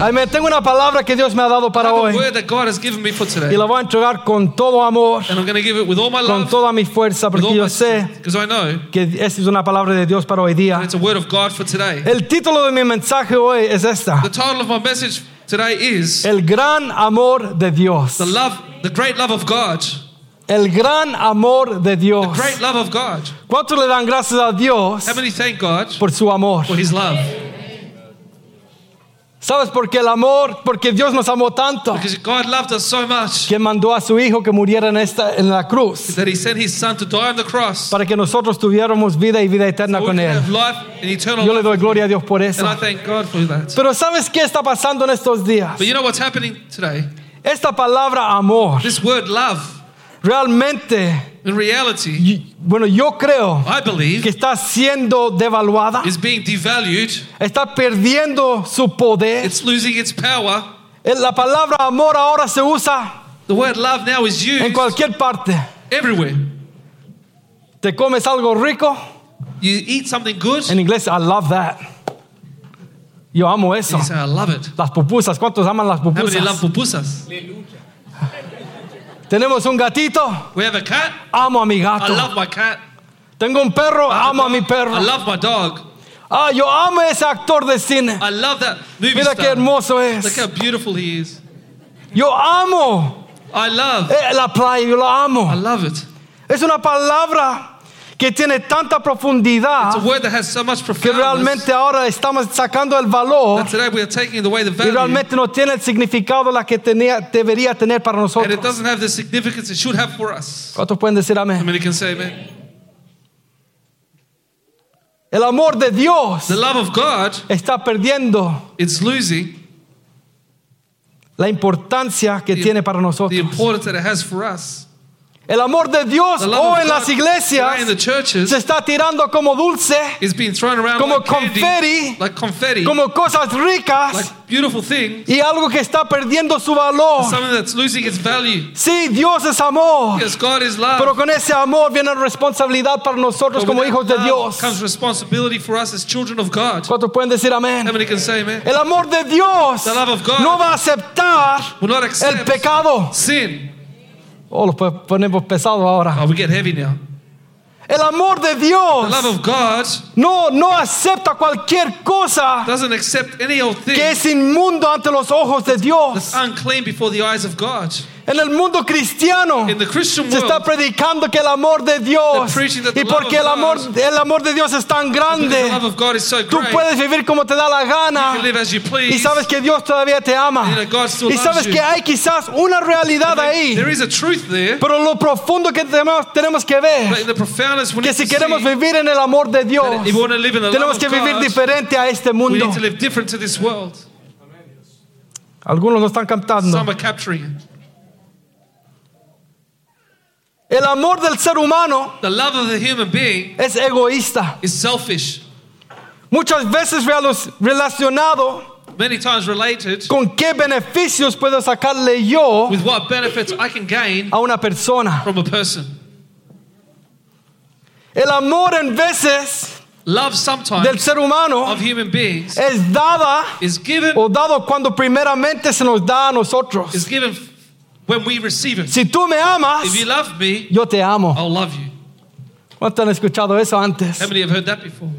Amén. Tengo una palabra que Dios me ha dado para hoy word that God has given me for y today. la voy a entregar con todo amor, my con love, toda mi fuerza, porque yo my sé que esta es una palabra de Dios para hoy día. that it's a word of God for today. El título de mi mensaje hoy es esta: The title of my message today is El gran amor de Dios. the love, the great love of God. El gran amor de Dios. Great love of God. ¿Cuántos le dan gracias a Dios por su amor? for His love? ¿Sabes por qué el amor? Porque Dios nos amó tanto Because God loved us so much que mandó a su hijo que muriera en esta en la cruz that He sent His Son to die on the cross. para que nosotros tuviéramos vida y vida eterna so con él. life and Yo le doy gloria a Dios por eso. And I thank God for that. Pero ¿sabes qué está pasando en estos días? But you know what's happening today? Esta palabra amor This word love, realmente, in reality, y- bueno, yo creo I believe, que está siendo devaluada, is being devalued. está perdiendo su poder. It's losing its power. Eh, La palabra amor ahora se usa The word love now is en cualquier parte. everywhere. Te comes algo rico, You eat something good, en inglés, I love that. Yo amo eso. you say, I love it. Las pupusas, ¿cuántos aman las How many love pupusas? Tenemos un gatito, We have a cat. amo a mi I gato. love my cat. Tengo un perro, I amo a mi perro. I love my dog. Ah, yo amo ese actor de cine. I love that movie Mira qué star. hermoso Look es. how beautiful he is. Yo amo I love. eh, la playa, yo la I amo. love it. Es una palabra que tiene tanta It's a profundidad word that has so much que realmente ahora estamos sacando el valor That today we are taking away the y realmente no tiene el significado la que tenía, debería tener para nosotros. the. ¿Cuántos pueden decir amén? many can say amen? El amor de Dios The love of God, está perdiendo it's losing la importancia que The- tiene para the nosotros. importance that it has for us. El amor de Dios hoy en las iglesias se está tirando como dulce, is being thrown around Como confetti. like confetti, como cosas ricas like beautiful things, y algo que está perdiendo su valor. something that's losing its value. Sí, Dios es amor, Yes, God is love. pero con ese amor viene responsabilidad para nosotros But como hijos de Dios. comes responsibility for us as children of God. ¿Cuántos pueden decir amén? El amor de Dios The love of God no va a aceptar el pecado. sin. Oh, ponemos pesado ahora. Oh, we get heavy now. El amor de The Dios love of God no, no acepta cualquier cosa doesn't accept any old thing que es inmundo ante los ojos de Dios. that's unclean before the eyes of God. En el mundo cristiano In the Christian se está world, predicando que el amor de Dios y porque el amor, God- el amor de Dios es tan grande, tú puedes vivir como te da la gana y sabes que Dios todavía te ama. Y sabes que hay quizás una realidad ahí, There is a truth there, pero lo profundo que tenemos, tenemos que ver, que si queremos vivir en el amor de Dios, that if we want to live in the love tenemos of que vivir God, diferente a este we mundo. need to live different to this world. Algunos lo están captando. Some are capturing it. El amor del ser humano The love of the human being es egoísta. is selfish, Muchas veces relacionado many times related con qué beneficios puedo sacarle yo with what benefits I can gain a una persona. from a person. El amor en veces Love del sometimes ser humano of human beings es dada is given o dado cuando primeramente se nos da a nosotros. is given when we receive it. Si tú me amas, If you love me, yo te amo. I'll love you. ¿Cuántos han escuchado eso antes? How many have heard that before?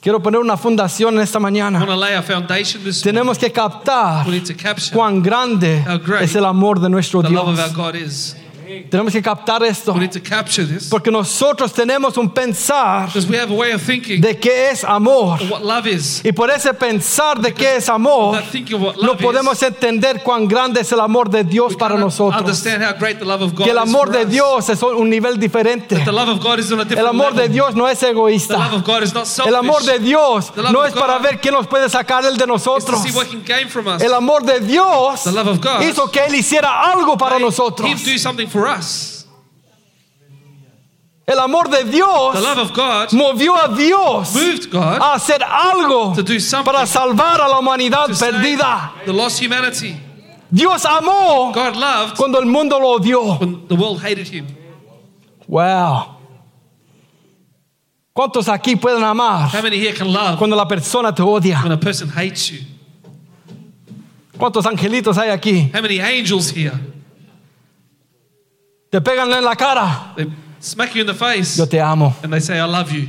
Quiero poner una fundación en esta I want mañana. to lay a foundation this morning. Tenemos que captar We need to capture cuán grande How great es el amor de nuestro the love of our Dios. God is. Tenemos que captar esto We need to capture this porque nosotros tenemos un pensar because we have a way of thinking de qué es amor. of what love is. Y por ese pensar de qué es amor, That thinking of what no podemos is, entender cuán grande es el amor de Dios we para nosotros. understand how great the love of God Que el is amor for de us. Dios es un nivel diferente. The love of God is on a El amor de level. Dios no es The love egoísta. of God is not selfish. El amor de Dios The love no of es para ver quién nos puede sacar él de It's to nosotros. see what gain from us. El amor de Dios The love of God hizo que él hiciera algo para nosotros. Him do something for us. El amor de Dios The love of God movió a Dios moved God a hacer algo to do something para salvar a la humanidad perdida. the lost humanity. Dios amó God loved cuando el mundo lo odió. when the world hated him. Wow. ¿Cuántos aquí pueden amar How many here can love cuando la persona te odia? when a person hates you? ¿Cuántos angelitos hay aquí? How many angels here? Te pegan en la cara. They smack you in the face Yo te amo. and they say, I love you.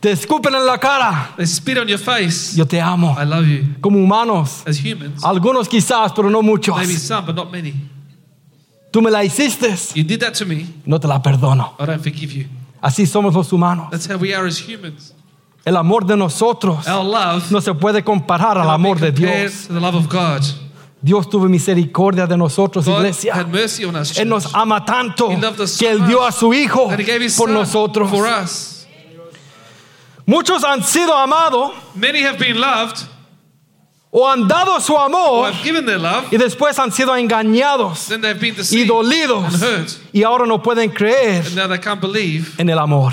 Te escupen en la cara. They spit on your face. Yo te amo. I love you. Como humanos. As humans, Algunos quizás, pero no muchos. maybe some, but not many. Tú me la hiciste. You did that to me. No te la perdono. I don't forgive you. Así somos los humanos. That's how we are as humans. El amor de nosotros Our love no se puede comparar al amor de Dios. to the love of God. Dios tuvo misericordia de nosotros, God iglesia. had mercy on us. Él nos ama tanto que Él dio a su Hijo por nosotros. for us. Muchos han sido amados Many have been loved o han dado su or amor have given their love. y después han sido engañados y dolidos y ahora no pueden creer And now they can't believe en el amor.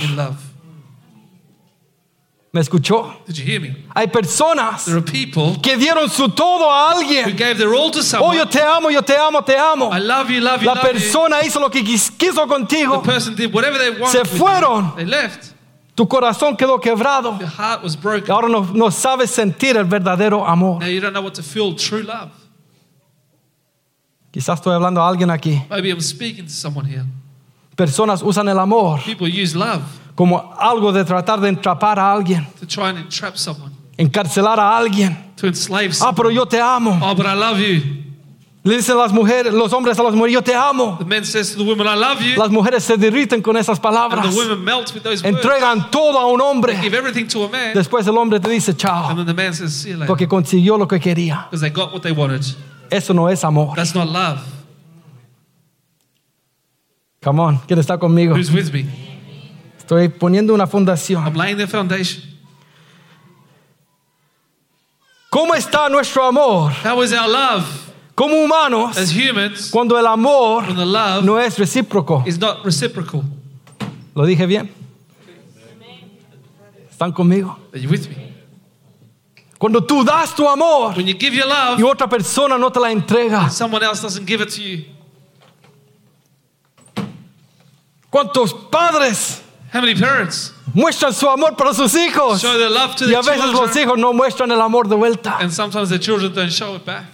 ¿Me escuchó? Did you hear me? Hay personas There are people que dieron su todo a who alguien. gave their all to Oh, yo te amo, yo te amo, te amo. I love you, love you, La love you. persona hizo lo que quis- quiso The contigo. person did whatever they wanted. Se fueron. They left. Tu corazón quedó quebrado. Your heart was broken. Ahora no, no sabes sentir el verdadero amor. Now you don't know what to feel true love. Quizás estoy hablando a alguien aquí. Maybe I'm speaking to someone here. Personas usan el amor People use love como algo de tratar de entrapar a alguien, to try and entrap someone, encarcelar a alguien. to enslave Ah, someone. pero yo te amo. Oh, but I love you. Le dicen las mujeres, los hombres a las mujeres, yo te amo. The man says to the woman, I love you. Las mujeres se derriten con esas And palabras. the women melt with those words. Entregan todo a un hombre. Give everything to a man. Después el hombre te dice chao, And then the man says, see you later. porque consiguió lo que quería. Because they got what they wanted. Eso no es amor. That's not love. Come on, ¿quién está conmigo? Who's with me? Estoy poniendo una fundación. I'm laying the foundation. ¿Cómo está nuestro amor How is our love como humanos as humans cuando el amor when the love no es recíproco? is not reciprocal? ¿Lo dije bien? ¿Están conmigo? Are you with me? Cuando tú das tu amor When you give your love, y otra persona no te la entrega. someone else doesn't give it to you. ¿Cuántos padres How many parents muestran su amor para sus hijos? show their love to Y a veces los children, hijos no muestran el amor de vuelta. and sometimes their children don't show it back?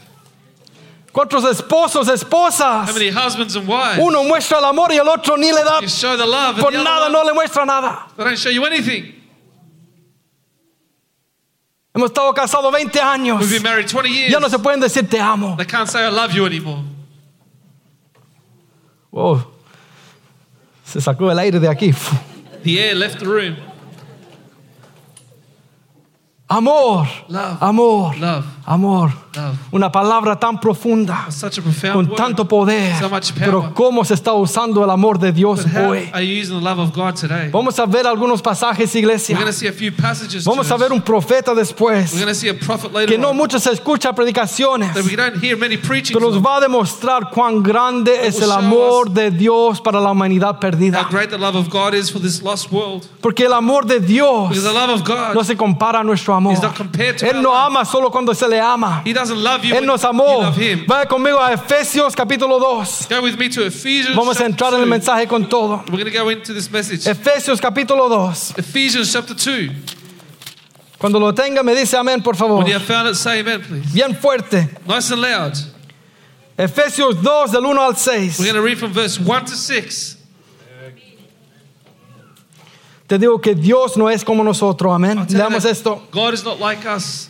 ¿Cuántos esposos, esposas? How many husbands and wives Uno muestra el amor y el otro ni le da you show the love, por the nada, no le muestra nada. they don't show you anything? Hemos estado casados 20 años. We've been married 20 years. Ya no se pueden decir te amo. They can't say I love you anymore. Oh, se sacó el aire de aquí. The air left the room. Amor, Love, amor, love, amor. Una palabra tan profunda, con tanto poder. Pero cómo se está usando el amor de Dios hoy. Vamos a ver algunos pasajes, iglesia. Vamos a ver un profeta después. Que no mucho se escucha predicaciones. that we don't hear many preachings Pero nos va a demostrar cuán grande es el amor de Dios para la humanidad perdida. great the love of God is for this lost world. Porque el amor de Dios no se compara a nuestro amor. Él no ama solo cuando se le ama. He doesn't love you Él nos amó. Vaya conmigo a Efesios capítulo 2. Go with me to Ephesians. Vamos a entrar en el 2. mensaje con todo. We're going to go into this message. Efesios capítulo 2. Ephesians chapter 2. Cuando lo tenga me dice amén, por favor. When you have found it, say amen, please. Bien fuerte. Nice and loud. Efesios 2 del 1 al 6. We're going to read from verse 1 to 6. Te digo que Dios no es como nosotros, amén. Leamos esto. God is not like us.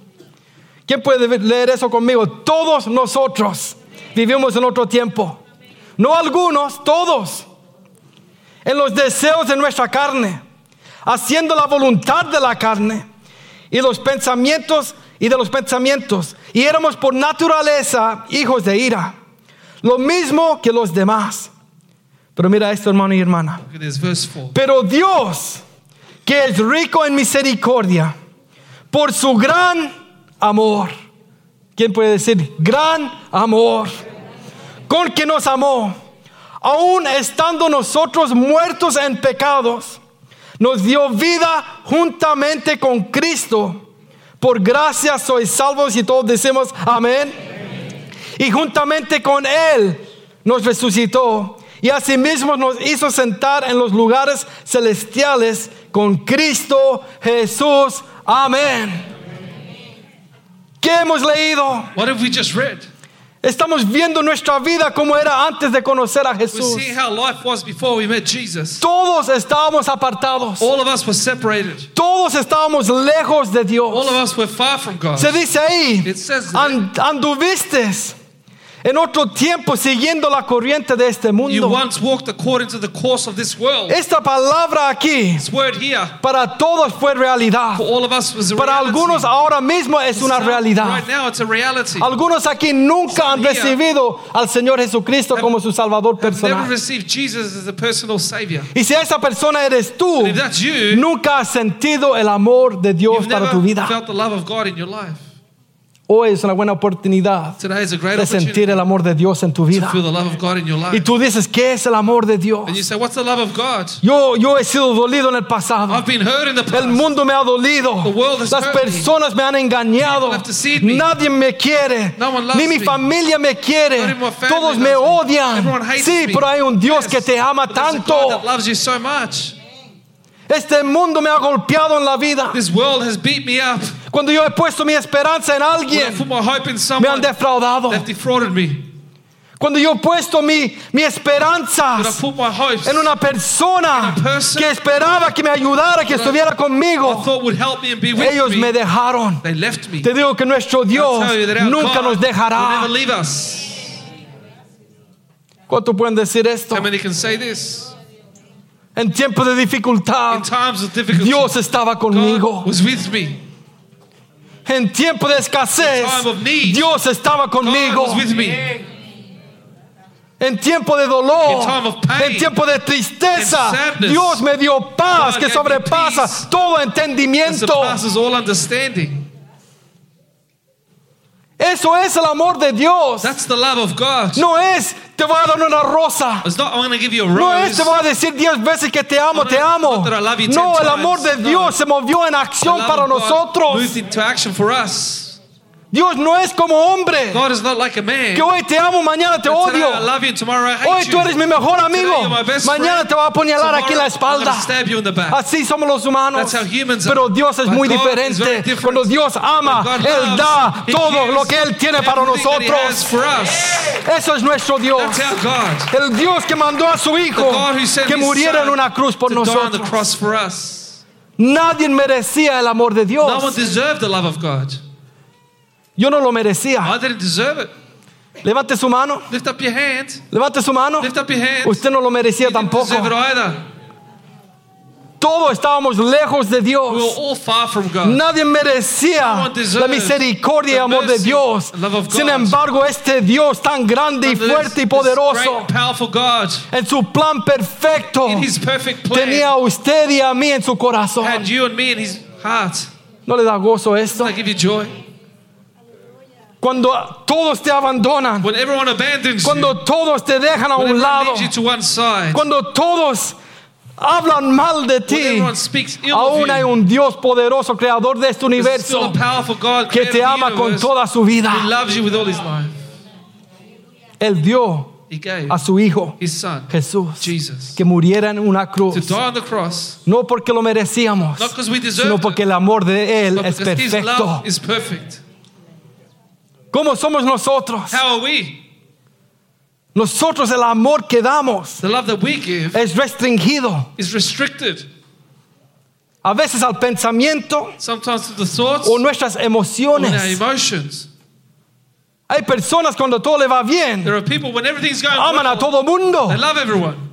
¿Quién puede leer eso conmigo? Todos nosotros vivimos en otro tiempo. No algunos, todos. En los deseos de nuestra carne, haciendo la voluntad de la carne y los pensamientos y de los pensamientos. Y éramos por naturaleza hijos de ira, lo mismo que los demás. Pero mira esto, hermano y hermana. Look at this, verse 4. Pero Dios, que es rico en misericordia, por su gran amor, ¿quién puede decir gran amor? Con que nos amó, aun estando nosotros muertos en pecados, nos dio vida juntamente con Cristo. Por gracia sois salvos y todos decimos amén. Y juntamente con Él nos resucitó y asimismo nos hizo sentar en los lugares celestiales con Cristo Jesús. Amén. ¿Qué hemos leído? What have we just read? Estamos viendo nuestra vida como era antes de conocer a Jesús. seeing how life was before we met Jesus. Todos estábamos apartados. All of us were separated. Todos estábamos lejos de All Dios. of us were far from God. Se dice ahí, It says that. "And- anduviste en otro tiempo siguiendo la corriente de este You mundo. once walked according to the course of this world. Esta palabra aquí This word here, para todos fue realidad. for all of us, was a Para reality. algunos ahora mismo es una Some- realidad. Right now, it's a reality. Algunos aquí nunca han Some here recibido al Señor Jesucristo como su Salvador never personal. received Jesus as a personal Savior. Y si esa persona eres tú, if that's you, nunca has sentido el amor de Dios you've para never tu vida. felt the love of God in your life. Hoy es una buena oportunidad de sentir el amor de Dios en tu vida. Y tú dices, ¿qué es el amor de Dios? Say? Yo, yo he sido dolido en el pasado. El mundo me ha dolido. Las personas me han engañado. Me. Nadie me quiere. No Ni mi familia me quiere. Todos me odian. Sí, me. pero hay un Dios Yes, que te ama tanto. so. Este mundo me ha golpeado en la vida. This world has beat me up. Cuando yo he puesto mi esperanza en alguien, me han defraudado. Cuando yo he puesto mi, mi esperanza en una persona que esperaba que me ayudara, que estuviera conmigo, ellos me dejaron. they left me. Te digo que nuestro Dios nunca nos dejará. ¿Cuánto pueden decir esto? En tiempos de dificultad, Dios estaba conmigo. En tiempo de escasez, need, Dios estaba conmigo. En tiempo de dolor, pain, en tiempo de tristeza, sadness, Dios me dio paz God que sobrepasa todo entendimiento. Eso es el amor de Dios. That's the love of God. No es te voy a dar una rosa. It's not, I'm give you a No es rose. te voy a decir diez veces que te amo, te amo. not that I love you No, el amor de. Dios No. se movió en acción para nosotros. Dios no es como hombre. God is not like a man. Que hoy te amo, mañana te today odio. I love you tomorrow I hate Hoy tú eres mi mejor amigo. Today you're my best Mañana friend. te va a apuñalar aquí en la espalda. stab you in the back. Así somos los humanos. That's how humans. Pero Dios es But muy God diferente. Cuando Dios ama, Él loves, da todo lo que Él tiene para nosotros. Eso es nuestro Dios. That's our God. El Dios que mandó a su Hijo que muriera en una cruz por nosotros. Nadie merecía el amor de No one Dios. deserved the love of God. Yo no lo merecía. I didn't deserve it. Levante su mano. Lift up your hand. Levante su mano. Lift up your hand. Usted no lo merecía You didn't tampoco. deserve it either. Todos estábamos lejos de We were Dios. all far from God. Nadie merecía la misericordia y amor de Dios. Sin embargo, este Dios tan grande y fuerte y poderoso, God. en su plan perfecto, In His perfect plan. tenía a usted y a mí en su corazón. had you and me in His heart. ¿No le da gozo esto? Doesn't that give you joy? Cuando todos te abandonan, When everyone abandons you, cuando todos te dejan a when un lado, you to one side, cuando todos hablan mal de ti, aún hay you, un Dios poderoso, creador de este universo, God que te ama con toda su vida. you. Él dio a su Hijo Son Jesús Jesus que muriera en una to cruz, die on the cross, no porque lo merecíamos, sino porque el amor de Él es perfecto. ¿Cómo somos nosotros? How are we? Nosotros el amor que damos The love that we give es restringido. is restricted. A veces al pensamiento Sometimes to the thoughts o nuestras or our emociones. emotions. Hay personas cuando todo le va bien, There are people when everything's going aman a well, todo mundo. they love everyone.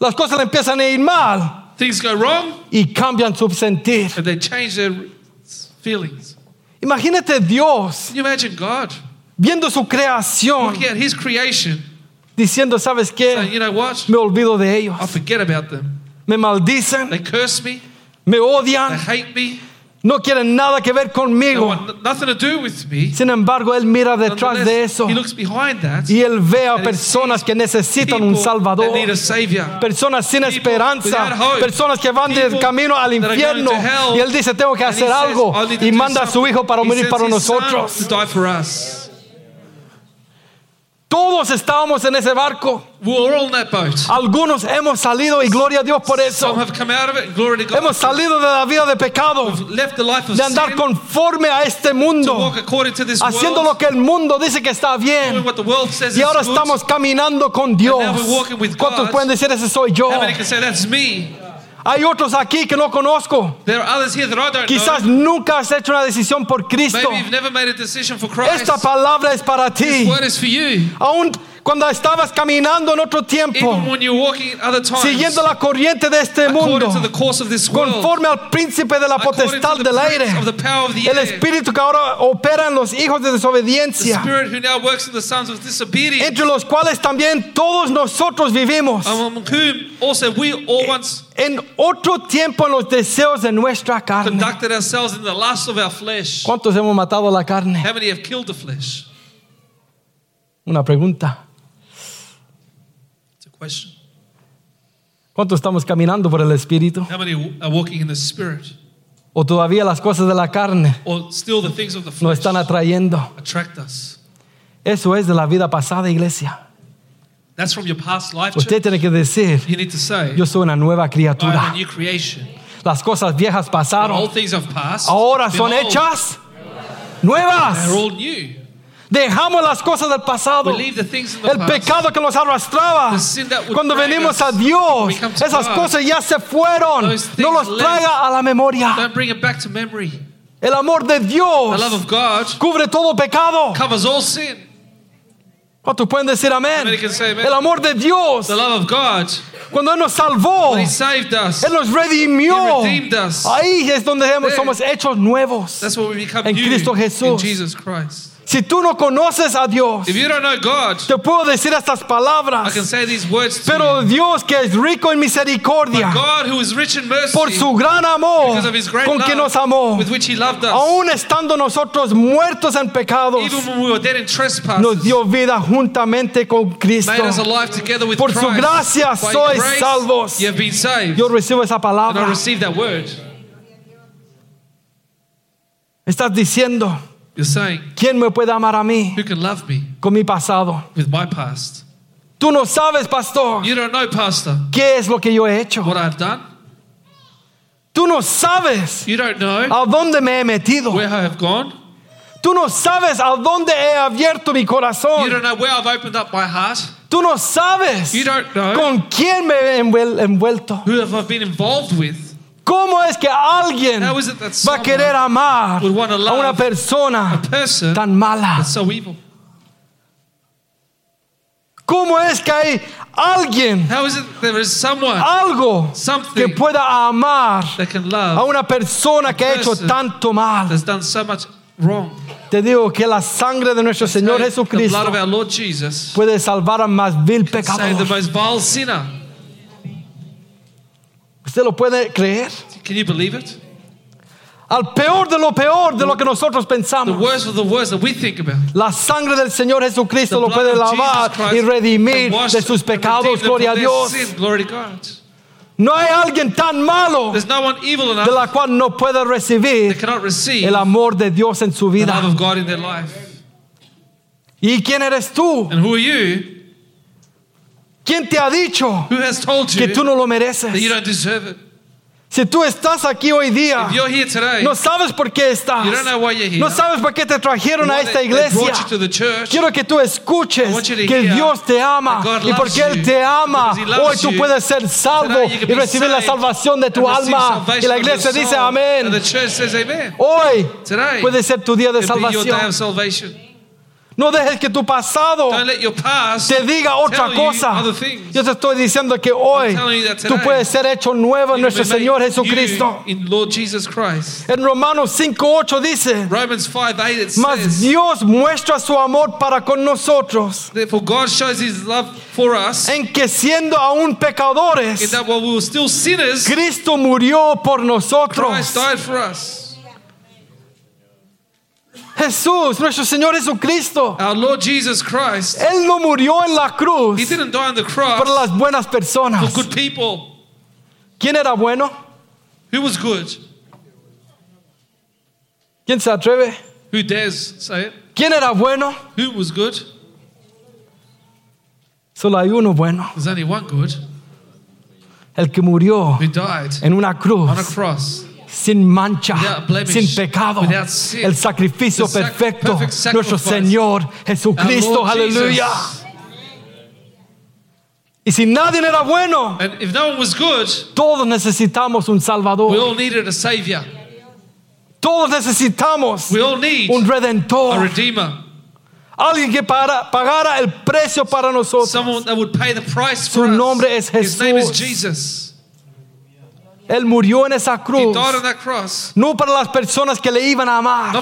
Las cosas le empiezan a ir mal. things go wrong y cambian su sentir. and they change their feelings. Imagínate Dios Can you imagine God viendo su creación looking at His creation, diciendo, ¿sabes saying, qué? you know what? Me olvido de ellos. I forget about them. Me maldicen, They curse me, me they odian, hate me, no quieren nada que ver conmigo. Sin embargo, Él mira detrás de eso y Él ve a personas que necesitan un Salvador. Personas sin esperanza, personas que van de People camino al infierno. Y Él dice, tengo que hacer algo. "I need to Y manda a su something." Hijo para morir para nosotros. To die for us. Todos estábamos en ese barco. We're all in that boat. Algunos hemos salido y gloria a Dios por Some eso. have come out of it, and glory to God. Hemos salido de la vida de pecado, left the life of de andar conforme a este mundo, walk according to this haciendo lo que el mundo dice que está bien. Y ahora estamos caminando con Dios. now we're walking with ¿Cuántos God. pueden decir ese soy yo? Hay otros aquí que no conozco. There are others here that I don't Quizás know. nunca has hecho una decisión por Cristo. Maybe you've never made a decision for Christ. Esta palabra es para This ti. word is for you. Aún cuando estabas caminando en otro tiempo, Even when you're walking in other times, siguiendo la corriente de este mundo, according to the course of this world, conforme al príncipe de la according potestad to the del prince aire, of the power of the el air, espíritu que ahora opera en los hijos de the desobediencia, spirit who now works in the sons of disobedience, entre los cuales también todos nosotros vivimos among whom also we all once en otro tiempo en los deseos de nuestra carne. conducted ourselves in the lust of our flesh. ¿Cuántos hemos matado la carne? How many have killed the flesh? Una pregunta. Question. ¿Cuántos estamos caminando por el espíritu? How many are walking in the spirit? ¿O todavía las cosas de la carne Or still the things of the nos están atrayendo? attract us? Eso es de la vida pasada, iglesia. That's from your past life. Usted church. tiene que decir, You need to say, yo soy una nueva am a criatura. new creation. Las cosas viejas pasaron, all things have passed. ahora son Behold, hechas They're nuevas. all new. Dejamos las cosas del pasado. El pecado que nos arrastraba. Cuando venimos a Dios, esas cosas ya se fueron. No los traiga a la memoria. El amor de Dios cubre todo pecado. ¿Cuántos pueden decir amén? El amor de Dios, cuando Él nos salvó, Él nos redimió. Ahí es donde somos hechos nuevos. En Cristo in Jesús. Si tú no conoces a Dios, If you don't know God, te puedo decir estas I palabras. can say these words to Pero you. Dios que es rico en But misericordia, God, who is rich in mercy, por su gran amor because of His great con love, que nos amó, with which He loved us, aún estando nosotros muertos en pecados, even when we were dead in trespasses, nos dio vida juntamente con Cristo. made us alive together with Por su Christ. gracia By sois grace, salvos. You have been saved. Yo recibo esa and I palabra. receive that word. Estás diciendo, You're saying, ¿quién me puede amar a mí who can love me con mi pasado? with my past? Tú no sabes, pastor, You don't know, Pastor, qué es lo que yo he hecho. what I've done. Tú no sabes You don't know a dónde me he metido. where I have gone. Tú no sabes a dónde he abierto mi You corazón. don't know where I've opened up my heart. Tú no sabes You don't know con quién me he envuel- envuelto. who have I been involved with. ¿Cómo es que alguien How is it that va a querer amar would a una persona A person tan mala? that's so evil. ¿Cómo es que hay alguien, How is it there is someone algo que Something pueda amar that can a love una persona que ha hecho person tanto mal? that's done so much wrong? Te digo que la sangre de nuestro Señor Jesucristo blood of our Lord Jesus puede salvar al más vil can save the pecador. most vile sinner. ¿Usted lo puede creer? Can you believe it? Al peor de lo peor de lo que nosotros The pensamos. worst of the worst that we think about. La sangre del Señor Jesucristo The lo puede lavar y redimir de sus pecados. Gloria a Dios. sin. Glory to God. No hay alguien tan malo There's no one evil de la cual no pueda recibir el amor de Dios en su the vida. love of God in their life. ¿Y quién eres tú? And who are you? ¿Quién te ha dicho Who has told que tú no lo that you mereces? Si tú estás aquí hoy día, today, no sabes por qué estás. You don't know why you're here. No sabes por qué te trajeron a esta iglesia. church. Quiero que tú escuches que Dios te ama y porque Él te ama, hoy tú puedes ser salvo y recibir la salvación de tu alma. Y la iglesia dice amén. Hoy Today puede ser tu día de salvación. No dejes que tu pasado Don't let your past te diga otra cosa. Yo te estoy diciendo que hoy tú puedes ser hecho nuevo en nuestro Señor Jesucristo. En Romanos 5:8 dice, Romans 5 8 it mas says, Dios muestra su amor para con nosotros Therefore, God shows his love for us en que siendo aún in pecadores, that while we were still sinners, Cristo murió por nosotros. Christ died for us. Jesús, nuestro Señor Jesucristo, Our Lord Jesus Christ, Él no murió en la He cruz didn't die on the por cross las buenas for personas. good people. ¿Quién era bueno? Who was good? ¿Quién se atreve? Who dares say it? ¿Quién era bueno? Who was good? Solo hay uno bueno, There's only one good el que murió who died en una cruz on a cross. Sin mancha, sin pecado, el sacrificio perfecto, perfect nuestro. Señor Jesucristo, aleluya. Y si nadie era bueno, And if no one was good, todos necesitamos un we Salvador. all needed a savior. Todos necesitamos We all need un a redentor, redeemer. alguien que para- pagara el precio para nosotros. Someone that would pay the price Su nombre es His name is Jesús. Él murió en esa He cruz, died on that cross. no para las personas que le iban a amar.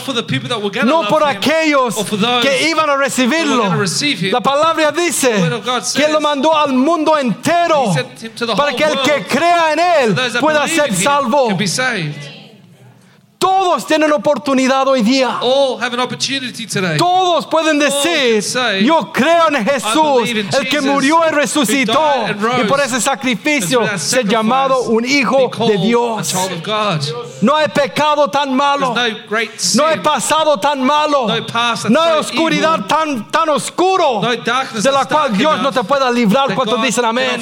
No por aquellos que iban a recibirlo. him. La palabra dice God que Él lo says mandó al mundo entero para que el que crea en Él pueda ser salvo. Todos tienen oportunidad hoy día. All have an opportunity today. Todos pueden decir, say, yo creo en Jesús, el que murió y resucitó, y por ese sacrificio ser llamado un hijo de Dios. No hay pecado tan malo, no hay pasado tan malo, No hay oscuridad tan, tan oscuro No darkness de la cual Dios no te pueda librar. that ¿Cuántos God dicen amén?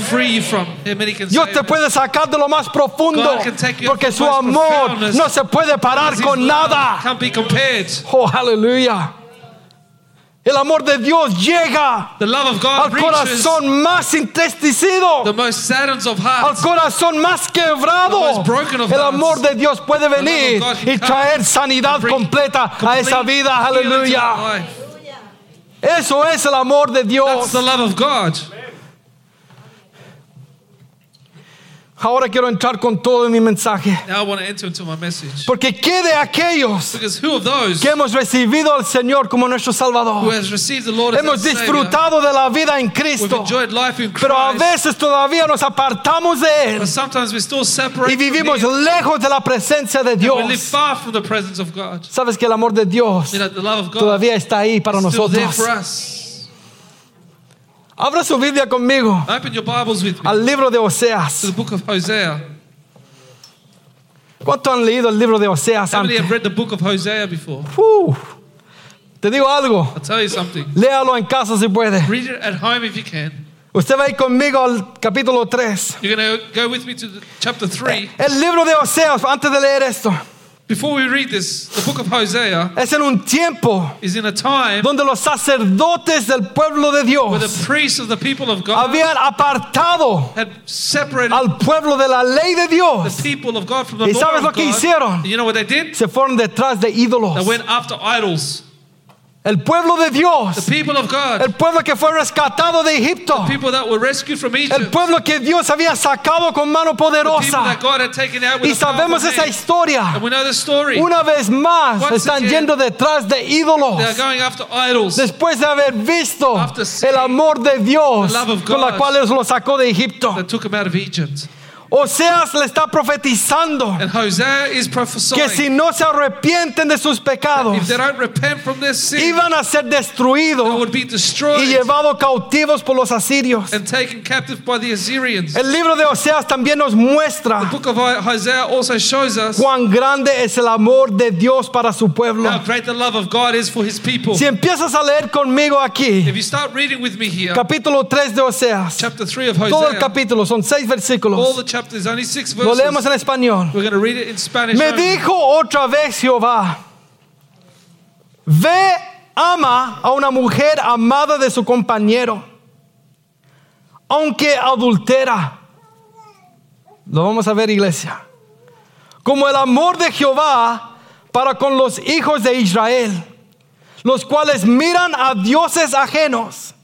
Dios te puede sacar de lo más profundo porque su amor no se puede parar His con nada. Can't be compared. Oh, aleluya. El amor de Dios llega The love of God al corazón más entristecido, the most saddens of al hearts. corazón más quebrado. The most broken of El hearts. amor de Dios puede venir y traer sanidad completa a esa vida. Aleluya. Eso es el amor de That's Dios. the love of God. Ahora quiero entrar con todo en mi mensaje. Now I want to enter into my message. Porque ¿qué de aquellos Because who of those que hemos recibido al Señor como nuestro who Salvador? has received the Lord as Hemos Savior, disfrutado de la vida en we've Cristo. enjoyed life in Pero a veces todavía nos apartamos de Él but sometimes we still separate y vivimos from Him. lejos de la presencia de We live Dios. far from the presence of God. Sabes que el amor de Dios You know, the love of God todavía está ahí para is still there nosotros. for us. Abra su Biblia conmigo Open your Bibles with me al libro de to Oseas. the book of Hosea. ¿Cuánto han leído el libro de Oseas How many antes? have read the book of Hosea before? Uh, te digo algo. I'll tell you something. Léalo en casa si puede. Read it at home if you can. Usted va a ir conmigo al capítulo 3. You're going to go with me to the, chapter 3. El libro de Oseas, antes de leer esto, Before we read this, the book of Hosea es en un tiempo is in a time donde los sacerdotes del pueblo de where the priests of the people of God habían apartado had separated al pueblo de la ley de the people of God from the ¿Y sabes lo que God. hicieron? You know what they did? Se fueron detrás de ídolos. They went after idols. El pueblo de The Dios, people of God, el pueblo que fue rescatado de Egipto, people that were rescued from el Egypt, pueblo que Dios había sacado con mano poderosa. that God had taken out with Y sabemos esa historia. And we know the story. Una vez más Once están again, yendo detrás de They are ídolos. going after idols. Después de haber visto el amor de Dios the love of con la God cual sacó de Egipto. that took them out of Egypt. Oseas le está profetizando And Hosea is prophesying que si no se arrepienten de sus pecados, if they don't repent from their sin, iban a ser they destruidos would be y llevados cautivos por los asirios. and taken captive by the Assyrians. El libro de Oseas también nos muestra The book of Hosea also shows us cuán grande es el amor de Dios para su pueblo. how great the love of God is for his people. Si empiezas a leer conmigo aquí, If you start reading with me here, capítulo 3 de Oseas, chapter 3 of todo el Hosea, capítulo son seis all versículos. the only six Lo leemos verses. en español. We're going to read it in Spanish. Me only. dijo otra vez Jehová, ve, ama a una mujer amada de su compañero, aunque adultera. Lo vamos a ver, iglesia. Como el amor de Jehová para con los hijos de Israel. los cuales miran a dioses ajenos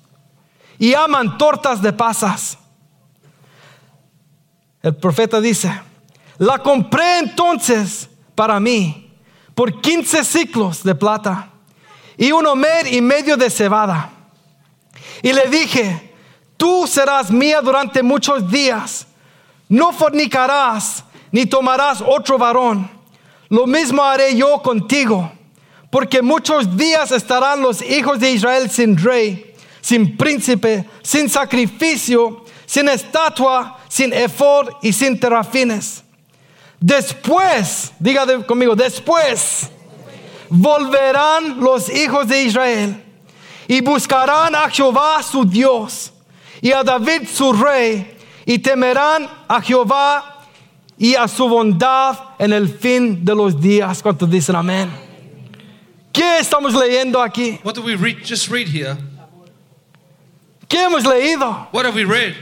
y aman tortas de pasas. El profeta dice, la compré entonces para mí por 15 ciclos de plata y un homer y medio de cebada. Y le dije, tú serás mía durante muchos días, no fornicarás ni tomarás otro varón. Lo mismo haré yo contigo, porque muchos días estarán los hijos de Israel sin rey, sin príncipe, sin sacrificio, sin estatua, sin efod y sin terafines. Después, diga conmigo, después volverán los hijos de Israel y buscarán a Jehová su Dios y a David su rey y temerán a Jehová y a su bondad en el fin de los días. ¿Cuántos dicen amén? ¿Qué estamos leyendo aquí? What do we read? Just read here. ¿Qué hemos leído? What have we read?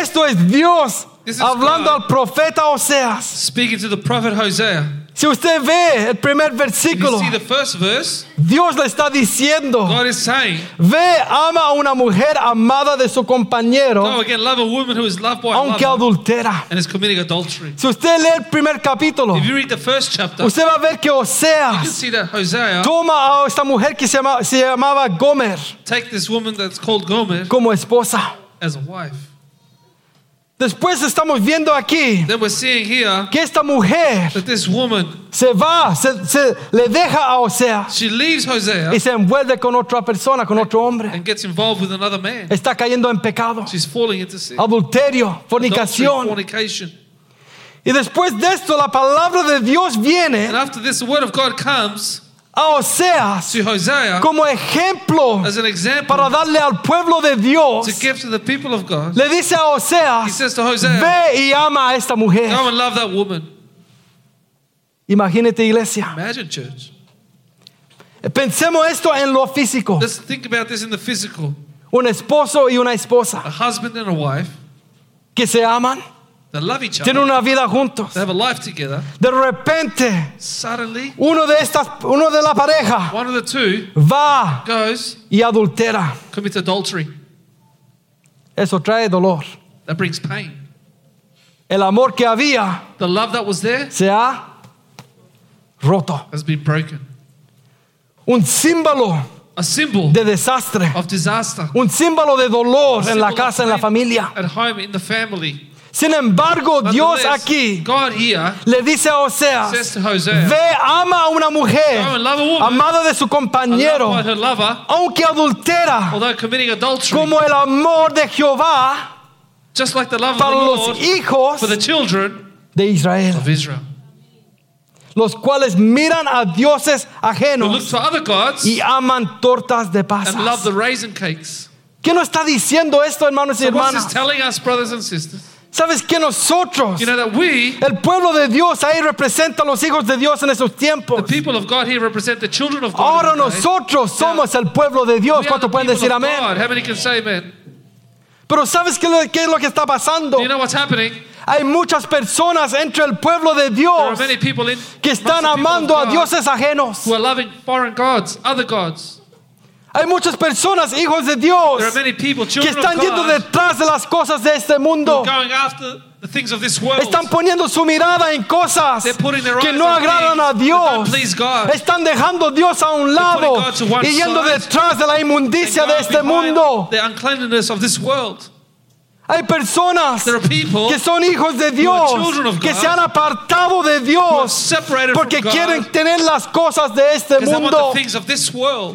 Esto es Dios hablando God. al profeta Oseas. Speaking to the prophet Hosea. Si usted ve el primer versículo, see the first verse? Dios le está diciendo, God is saying, ve, ama a una mujer amada de su compañero, again, aunque adultera. and is. Si usted lee el primer capítulo, If you read the first chapter, usted va a ver que Oseas Hosea toma a esta mujer que se, llama- se llamaba Gomer take this woman that's called Gomer como esposa. as a wife. Después estamos viendo aquí Then we're seeing here que esta mujer that this woman, se va, se, se le deja a Oseas she leaves Hosea y se envuelve con otra persona, con otro hombre. and gets involved with another man. Está cayendo en pecado, She's falling into sin. adulterio, Adultery, fornicación. fornication. Y después de esto la palabra de Dios And viene after this, the word of God comes a Oseas to Hosea como ejemplo as an example para darle al pueblo de to Dios. give to the people of God. Le dice a He Oseas, says to Hosea, ve y ama a esta mujer. Go and love that woman. Imagínate iglesia. Imagine, church. Pensemos esto en lo físico. Let's think about this in the physical. Un esposo y una esposa A husband and a wife, que se aman, they love each tienen other, una vida juntos. they have a life together. De repente, Suddenly, uno de estas, uno de la pareja one of the two va goes, y adultera. commits adultery. Eso trae dolor. That brings pain. El amor que había The love that was there se ha roto. has been broken. Un símbolo A symbol de desastre. of disaster. Un símbolo de dolor A en la casa, en la familia. At home, in the family. Sin embargo, Dios aquí God here le dice a Oseas, says to Hosea, ve, ama a una mujer a woman, amada de su compañero, lover, aunque adultera, adultery, como el amor de Jehová just like the love of para the los Lord hijos for the children de Israel, of Israel. los cuales miran a dioses ajenos gods y aman tortas de and love pasas. the raisin cakes. ¿Qué nos está diciendo esto, hermanos y So hermanas? ¿Sabes que nosotros, You know that we, el pueblo de Dios, ahí representa a los hijos de Dios en esos the tiempos? people of God here, represent the children of God. Ahora nosotros somos el pueblo de Dios. ¿Cuántos pueden decir amén? God. How many can say amen? Pero ¿sabes qué, es lo que está pasando? Do you know what's happening? Hay muchas personas entre el pueblo de Dios in que están amando a dioses ajenos. who are loving foreign gods, other gods. Hay muchas personas, hijos de There Dios, are many people, que están yendo detrás de las cosas de este mundo. Están poniendo su mirada en cosas que no agradan a Dios. Están dejando a Dios a un lado y yendo detrás de la inmundicia de este mundo. Hay personas que son hijos de Dios, que se han apartado de Dios porque quieren tener las cosas de este mundo.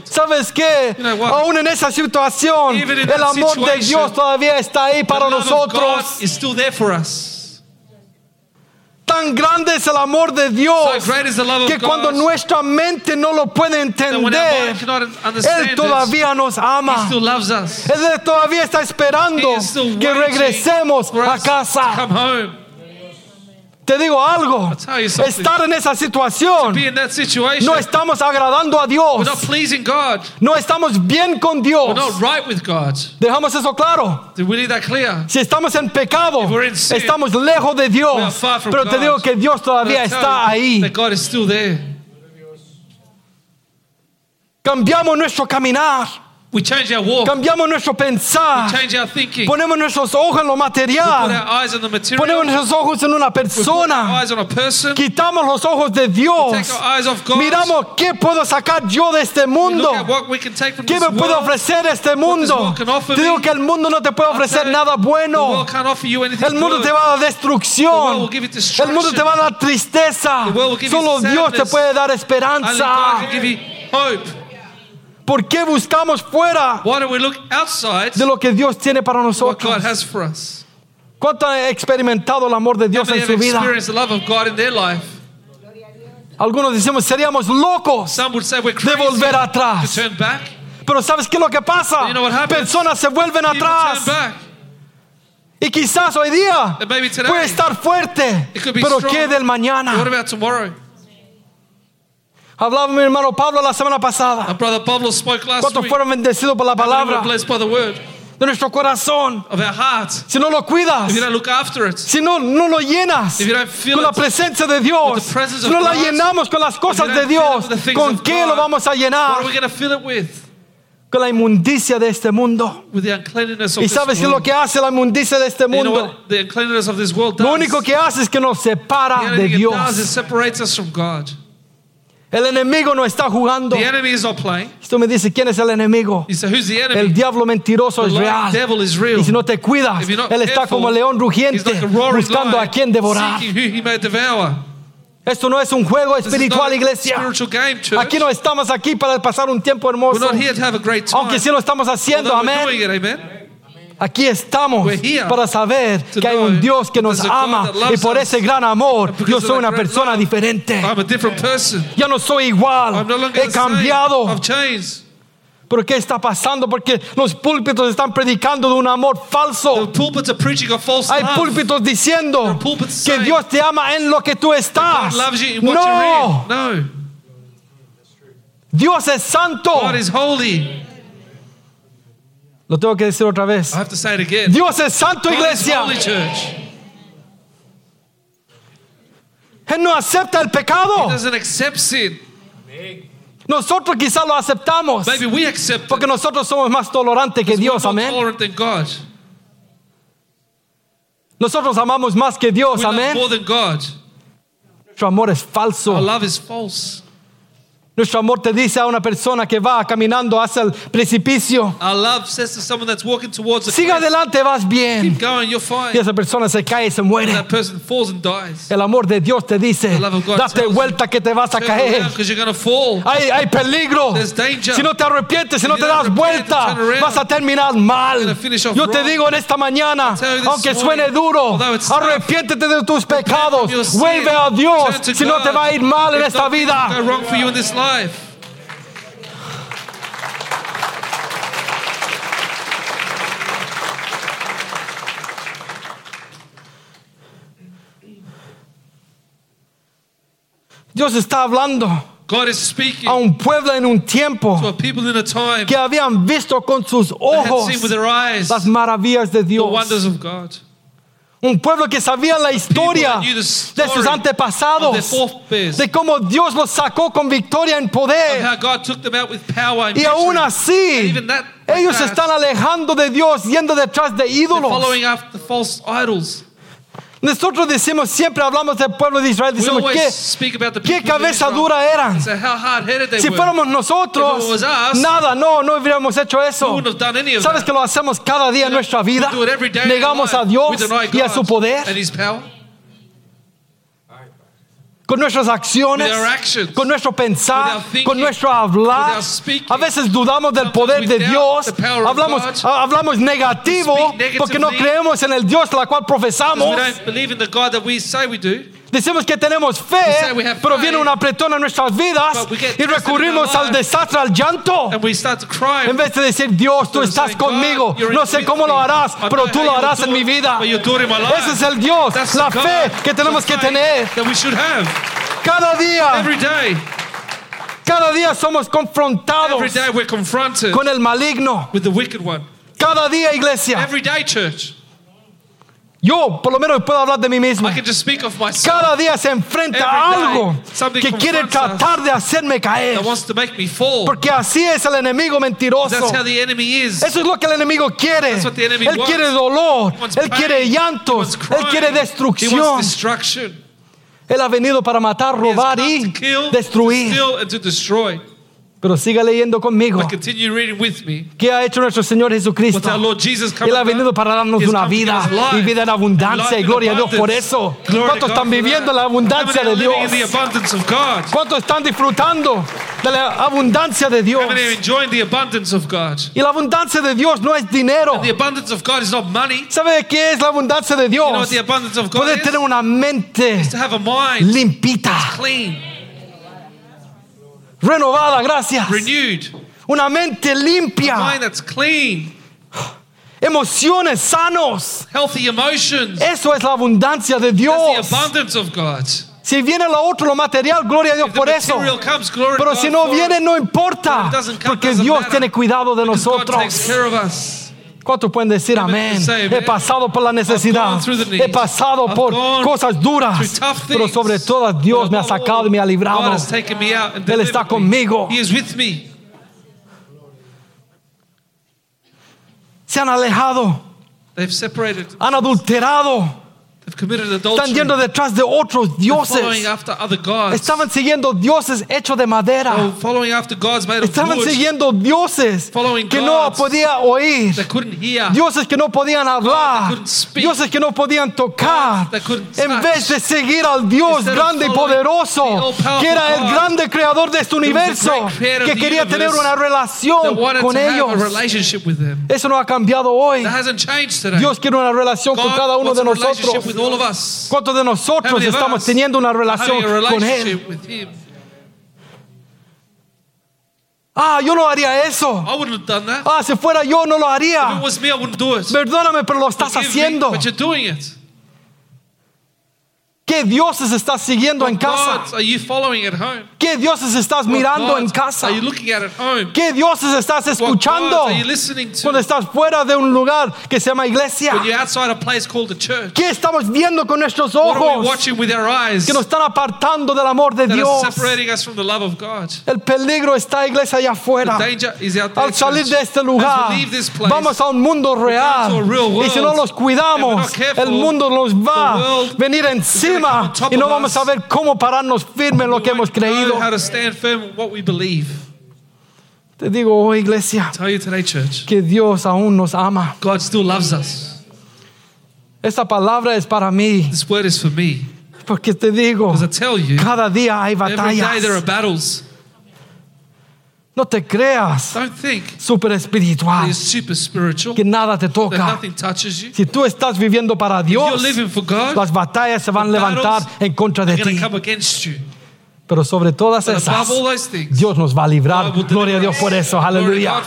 ¿Sabes qué? Aún en esa situación, el amor de Dios todavía está ahí para nosotros. is still there for us. Tan grande es el amor de Dios So que cuando nuestra mente no lo puede entender, Él todavía nos ama. Él todavía está esperando que regresemos a casa. Te digo algo, estar en esa situación, no estamos agradando a We're Dios, not pleasing God. no estamos bien con Dios. We're not right with God. Dejamos eso claro. Si estamos en pecado, estamos lejos de Dios. Pero te digo que Dios todavía está ahí. Cambiamos nuestro caminar, We change our walk. cambiamos nuestro pensar, Change our thinking. ponemos nuestros ojos en lo Put material, our eyes on the material. ponemos nuestros ojos en una We put our persona, eyes on a person. quitamos los ojos de Dios, Take our eyes off God. miramos qué puedo sacar yo de este We mundo. look at what we can take from ¿Qué this me puede world. ofrecer este mundo? world can offer Te digo me. que el mundo no te puede ofrecer you, nada The bueno. world can't offer you anything El mundo good. te va a dar The destrucción. world will give you El mundo te va a dar tristeza. The world will give you Solo Dios te puede dar Only God esperanza. can give you hope. ¿Por qué buscamos fuera Why don't we look outside de lo que Dios tiene para what nosotros? God has for us? ¿Cuánto han experimentado el amor de Dios en have su vida? experienced the love of God in their life? Algunos decimos seríamos locos Some would say we're de crazy volver to atrás. turn back. Pero ¿sabes qué es lo que pasa? You know what happens? Personas se vuelven People turn atrás. back. Y quizás hoy día And maybe today, puede estar fuerte. It could be Pero strong. ¿qué del What mañana? about tomorrow? Hablaba mi hermano Pablo la semana Our pasada. brother Pablo spoke last ¿Cuántos week. fueron bendecidos por la palabra blessed by the word de nuestro corazón? of our heart. Si no lo cuidas, If you don't look after it, si no, no lo llenas If you don't feel con la presencia de Dios, with the presence si no la llenamos con las cosas de Dios, ¿con qué God, lo vamos a what llenar? are we going to fill it with? Con la inmundicia de este mundo. With the uncleanness of ¿Y this sabes qué es lo world. que hace la inmundicia de este You know mundo? what the uncleanness of this world does? Lo único que hace es que nos separa only de it does Dios. separates us from God. El enemigo no está jugando. The enemy is not playing. Tú me dices quién es el enemigo, You say, who's the enemy? el diablo mentiroso the es real. devil is real. Y si no te cuidas, él está careful, como león He's rugiente like buscando lion, a quien devorar. Esto no es un juego espiritual, iglesia. game. Aquí no estamos aquí para pasar un tiempo We're hermoso. not here to have a great time. Aunque sí lo estamos haciendo, amén. Aquí estamos para saber que hay un Dios que nos ama y por ese gran amor yo soy una persona diferente. Ya no soy igual, he cambiado. Pero ¿qué está pasando? Porque los púlpitos están predicando de un amor falso. Hay púlpitos diciendo que Dios te ama en lo que tú estás. No. Dios es santo. Lo tengo que decir otra vez. I have to say it again. Dios es santo, God is iglesia. holy, church. Él no acepta el pecado. Doesn't accept sin. Nosotros quizás lo aceptamos. Maybe we accept Porque it. nosotros somos más tolerantes que We're Dios, more amén. tolerant than God. Nosotros amamos más que Dios, We love amén. more than God. Nuestro amor es Our falso. love is false. Nuestro amor te dice a una persona que va caminando hacia el precipicio. Our love says to someone that's walking towards the Siga adelante, vas bien. keep going, you're Y fine. esa persona se cae y se muere. That person falls and dies. El amor de Dios te dice, date you, vuelta que te vas a caer. you're to fall. Hay, hay peligro. There's danger. Si no te arrepientes, si no te das vuelta, vas a terminar mal. you're gonna finish off Yo te wrong. digo en esta mañana, aunque suene duro, arrepiéntete de tus pecados, vuelve a Dios, si no te va a ir mal en esta vida. Will Go wrong for you in this life. Dios está hablando God is speaking a un pueblo en un tiempo to a people in a time que habían visto con sus that had ojos seen with their eyes las maravillas de the Dios. Un pueblo que sabía la historia de sus antepasados, de cómo Dios los sacó con victoria en poder. Y aún así, ellos están alejando de Dios, yendo detrás de ídolos. following after false idols. Nosotros decimos, siempre hablamos del pueblo de Israel, decimos, ¿qué, qué cabeza dura they Si fuéramos nosotros, us, nada, no, no hubiéramos hecho eso. ¿Sabes that. que lo hacemos cada día en nuestra vida? Negamos a. Dios y a su poder. Con nuestras acciones, actions. con nuestro pensar, thinking. con nuestro hablar. Speaking. A veces dudamos del poder de Dios. Hablamos, God. ah, hablamos negativo porque no creemos en el Dios la cual profesamos. we don't believe in the God that we say we do. Decimos que tenemos fe, pero viene un apretón en nuestras vidas y recurrimos al desastre, al llanto. En vez de decir, Dios, tú estás conmigo. No sé cómo lo harás, pero tú lo harás en mi vida. Ese es el Dios, la fe que tenemos que tener. Cada día, cada día somos confrontados con el maligno. Cada día, iglesia. Yo por lo menos puedo hablar de mí mismo. I can just speak of myself. Cada día se enfrenta a day, algo que quiere tratar de hacerme caer. that wants to make me fall. Porque así es el enemigo mentiroso. That's how the enemy is. Eso es lo que el enemigo quiere. That's what the enemy Él wants. quiere dolor. He wants Él pain. quiere He llantos. Él quiere He destrucción. wants destruction. Él ha venido para matar, He robar y to kill, destruir. to steal, and to destroy. Pero siga leyendo conmigo. But continue reading with me. ¿Qué ha hecho nuestro Señor Jesucristo? What our Lord Jesus come Él ha venido para darnos una vida y vida en abundancia y gloria a Dios por eso. ¿Cuántos están viviendo la abundancia de Dios? ¿Cuántos están disfrutando de la abundancia de Dios? Y la abundancia de Dios no es dinero. ¿Sabe qué es la abundancia de Dios? is? tener una mente limpita, renovada, gracias. renewed, Una mente a mind limpia, that's clean, emociones sanos. healthy emotions. Eso es la abundancia de That's the Dios. abundance of God. Si viene lo otro, lo material, gloria a Dios por eso. comes, Pero si no viene, no importa. come, Porque Dios matter. tiene cuidado de Because God takes nosotros. ¿Cuántos pueden decir amén? He pasado por la necesidad. He pasado por cosas duras. Pero sobre todas, Dios me ha sacado y me ha librado. Él está conmigo. Se han alejado, han adulterado, están yendo detrás de otros dioses. Estaban siguiendo dioses hechos de Oh, madera. of Estaban siguiendo dioses que no podía oír. Dioses que no podían hablar, dioses que no podían tocar, en vez de seguir al Dios grande y poderoso, que era el grande creador de este universo, que quería tener una relación con ellos. Eso no ha cambiado hoy. Dios quiere una relación con cada uno de nosotros. ¿Cuántos de nosotros estamos teniendo una relación con Él? Ah, yo no haría eso. I wouldn't have done that. Ah, si fuera yo no lo haría. was me, I wouldn't do it. Perdóname, pero lo estás haciendo. but you're doing it. ¿Qué dioses estás siguiendo en casa? ¿Qué dioses estás mirando en casa? ¿Qué dioses estás escuchando cuando estás fuera de un lugar que se llama iglesia? When you're outside a place called the church, ¿Qué estamos viendo con nuestros ojos que nos están apartando del amor de Dios? are separating us from the love of God? El peligro está, iglesia, allá afuera. Al salir de este lugar, vamos a un mundo real. Y si no los cuidamos, el mundo nos va a venir encima top y no vamos a ver cómo pararnos firme en lo we que hemos creído. how to stand firm in what we believe. Te digo hoy, iglesia, today, church, que Dios aún nos ama. God still loves us. Esta palabra es para mí, This word is for me. porque te digo, Because I tell you, cada día hay every day there are batallas. No te creas espiritual, super spiritual, que nada te toca. Si tú estás viviendo para Dios, God, las batallas se van a levantar en contra de ti. Pero sobre todas But esas, things, Dios nos va a librar. Gloria a Dios por eso. Aleluya.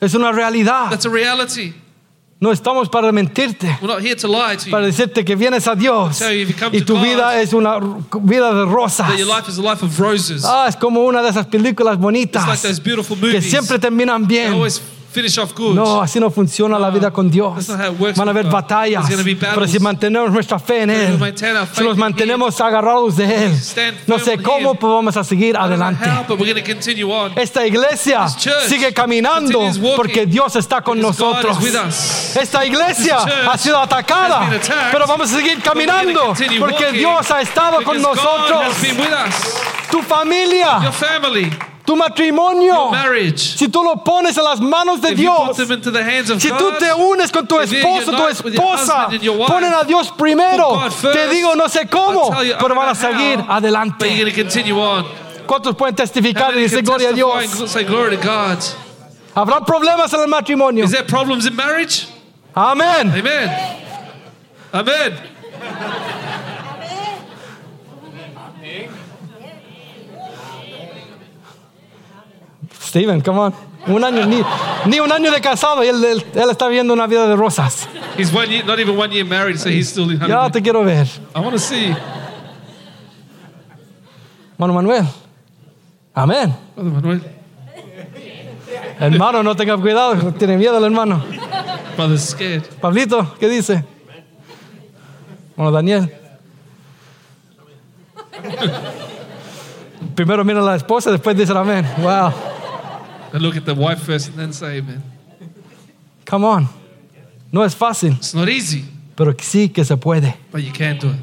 Es una realidad. No estamos para mentirte, We're not here to lie to you. para decirte que vienes a Dios Tell you if you come y to tu God, vida es una vida de rosas. That your life is a life of roses. Ah, es como una de esas películas It's like bonitas those beautiful que movies. siempre terminan They bien. always finish off good. No, así no funciona la vida con Dios. Van a haber batallas, pero si mantenemos nuestra fe en Él, si nos mantenemos agarrados de Él, no sé cómo, pues vamos a seguir adelante. Esta iglesia sigue caminando porque Dios está con nosotros. Esta iglesia ha sido atacada, pero vamos a seguir caminando porque Dios ha estado con nosotros. Tu familia, tu matrimonio, si tú lo pones en las manos de Dios, si tú te unes con tu esposo, tu esposa, ponen a Dios primero. Te digo, no sé cómo, pero van a seguir adelante. ¿Cuántos pueden testificar y decir gloria a Dios? Habrá problemas en el matrimonio. In marriage? Amén. Amen. Amen. Steven, come on. Un año, ni, ni un año de casado y él, él- él está viviendo una vida de rosas. He's one year, not even one year married, so he's still in Ya honeymoon. te quiero ver. I want to see. Mano Manuel. Amén. Brother Manuel. Hermano, no tenga cuidado, tiene miedo el hermano. Brother's scared. Pablito, ¿qué dice? Bueno, Daniel. Primero mira a la esposa, después dice amén. Wow. And look at the wife first and then say amen. Come on. No es fácil, It's not easy, pero sí que se puede. but you can do it.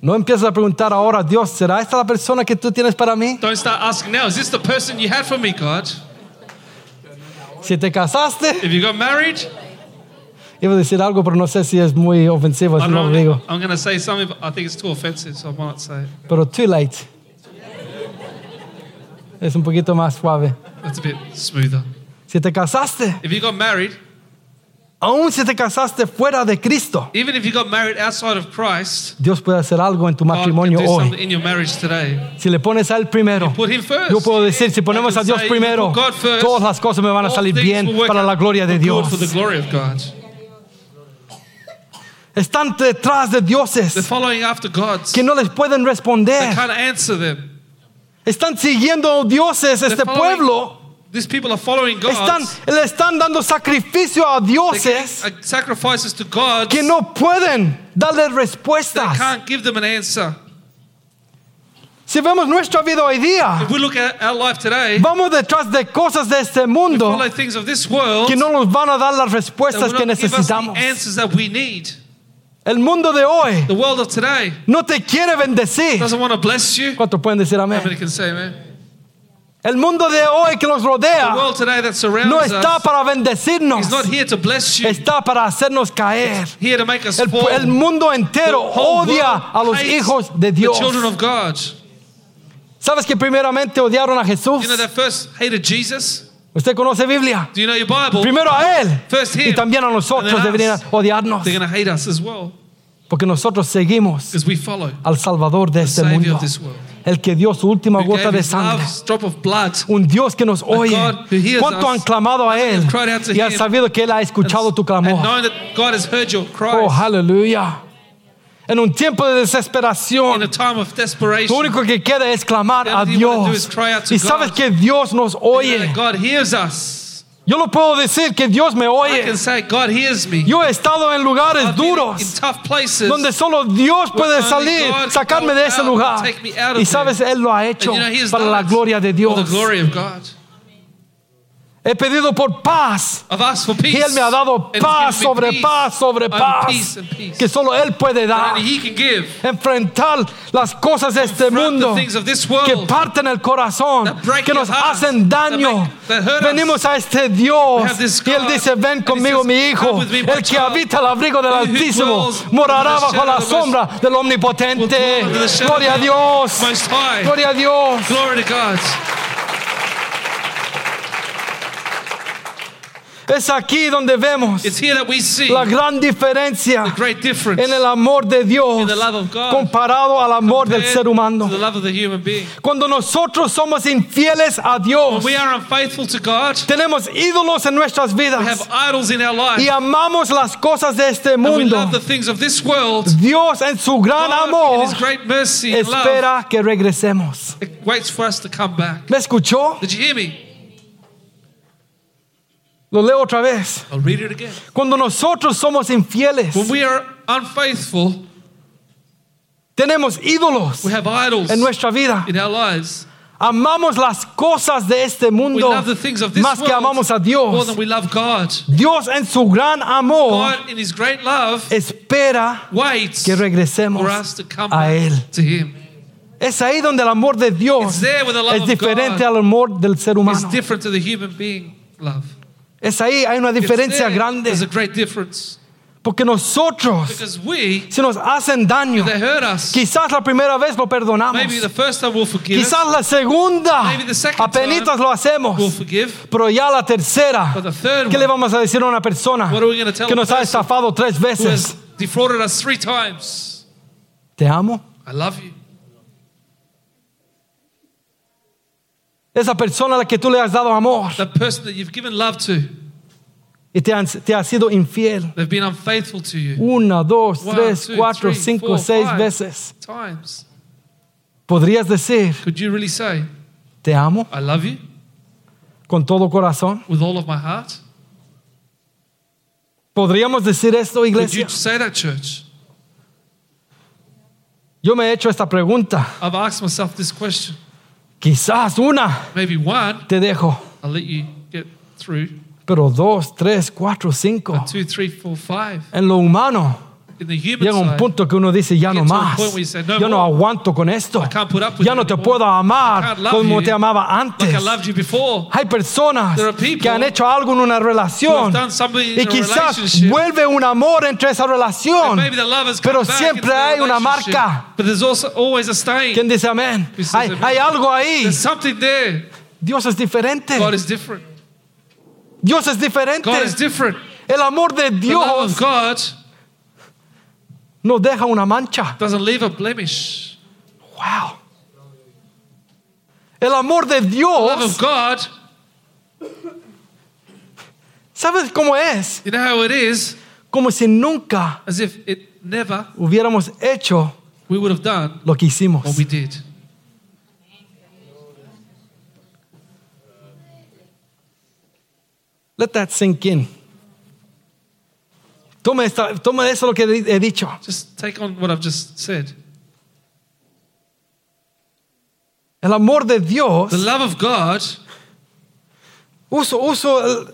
No empieces a preguntar ahora, Dios, ¿será esta la persona que tú tienes para mí? Don't start asking now, is this the person you had for me, God? Si te casaste, If you got married, iba a decir algo, pero no sé si es muy ofensivo, si no don't lo digo. I'm going to say something, but I think it's too offensive, so I might not say it. Pero too late. Es un poquito más suave. That's a bit smoother. Si te casaste, If you got married, aún si te casaste fuera de Cristo, even if you got married outside of Christ, Dios puede hacer algo en tu God can matrimonio do something hoy. in your marriage today. Si le pones a Él primero, Put Him first. yo puedo decir, si ponemos a Dios say, primero, put God first, todas las cosas me van a All salir things bien will work para out la gloria de for good Dios. For the glory of God. Están detrás de They're dioses following after gods. que no les pueden They responder. can't answer them. Están siguiendo dioses este pueblo. These people are following Están, gods. le están dando sacrificio a dioses uh, sacrifices to gods. que no pueden darle respuestas. can't give them an answer. Si vemos nuestra vida hoy día, If we look at our life today, vamos detrás de cosas de este mundo things of this world, que no nos van a dar las respuestas que necesitamos. answers that we need. El mundo de hoy The world of today no te quiere bendecir. doesn't want to bless you. ¿Cuántos pueden decir How many amén? can say amen? El mundo de hoy que nos The rodea world today that surrounds no está us para bendecirnos, is not here to bless you. está para hacernos caer. El, el mundo entero odia a los hijos de Dios. ¿Sabes que primeramente odiaron a Jesús? ¿Usted conoce Biblia? Do you know your Bible? Primero a Él First y him, también a nosotros deberían odiarnos They're hate us as well porque nosotros seguimos because we follow al Salvador de este mundo, of this world. el que dio su última who gota de sangre. of blood. Un Dios que nos oye. ¿Cuánto han clamado a Él? Y han sabido que Él ha escuchado tu And clamor. heard your Oh, aleluya. En un tiempo de in a desesperación, time of lo único que queda es clamar a Dios. Y sabes que Dios nos oye. God hears us. Yo lo puedo decir que Dios me oye. say, God hears me. Yo he estado en lugares I've duros donde solo Dios puede salir, sacarme de ese lugar. Y sabes, Él lo ha hecho and you know, para la it gloria de Dios. the glory of God. He pedido por paz. Y Él me ha dado paz sobre peace. paz sobre paz peace and peace. que solo Él puede dar. Enfrentar las cosas de este mundo world que parten el corazón, que nos heart, hacen daño. that make- that. Venimos a este Dios y Él dice, ven conmigo says, mi hijo, "Come with me, el que child. habita al abrigo del Altísimo, morará bajo la sombra del Omnipotente. Gloria a Dios, gloria a Dios. Glory to God. Es aquí donde vemos It's here that we see la gran diferencia the great difference en el amor de Dios In the love of God. comparado al amor del ser humano. to the love of the human being. Cuando nosotros somos infieles a Dios, When we are unfaithful to God, tenemos ídolos en nuestras we vidas have idols in our life, y amamos las cosas de este and we mundo. love the things of this world. Dios en su gran God, in amor His great mercy and love, espera que regresemos. waits for us to come back. ¿Me escuchó? Did you hear me? Lo leo otra vez. I'll read it again. Cuando nosotros somos infieles, When we are unfaithful, tenemos ídolos we have idols en nuestra vida. in our lives. Amamos las cosas de este We mundo love the things of this más que amamos a more Dios. than we love God. Dios en su gran amor God, in His great love, espera waits que regresemos for us to come a Él. to Him. Es ahí donde el amor de Dios es diferente al amor del ser humano. different to the human being love. Es ahí, hay una diferencia there. grande. There's a great difference Porque nosotros, because we, si nos hacen daño, us. quizás la primera vez lo perdonamos. Maybe the first time we'll forgive us, Quizás la segunda, Maybe the second apenitas time lo hacemos. we'll forgive. Pero ya la tercera, ¿qué le one, vamos a decir a una persona que nos ha estafado tres veces? us three times. Te amo. I love you. Esa persona a la que tú le has dado amor That person that you've given love to, y te, han- te ha sido infiel. they've been unfaithful to you Una, dos, One, tres, two, cuatro, three, cinco, four, seis five. veces. times. ¿Podrías decir, Could you really say, te amo I love you con todo corazón? with all of my heart? ¿Podríamos decir esto, Could iglesia? you say that, church? Yo me he hecho esta pregunta. I've asked myself this question. Quizás una Maybe one, te dejo, I'll let you get through. pero dos, tres, cuatro, cinco. Two, three, four, five. En lo humano llega un punto que uno dice, ya no más. point where you say, "No Yo no aguanto con esto. Ya no te puedo amar como te amaba antes. Hay personas que han hecho algo en una relación y quizás vuelve un amor entre esa relación. Pero siempre hay una marca. ¿Quién dice amén? Hay, hay algo ahí. Dios es diferente. Dios es diferente. El amor de Dios nos deja una mancha. doesn't leave a blemish. Wow. El amor de The love Dios, of God, ¿sabes cómo es? you know how it is? Como si nunca As if it never hubiéramos hecho we would have done lo que hicimos. what we did. Let that sink in. Toma, esta, toma eso lo que he dicho. Just take on what I've just said. El amor de Dios, The love of God, uso, uso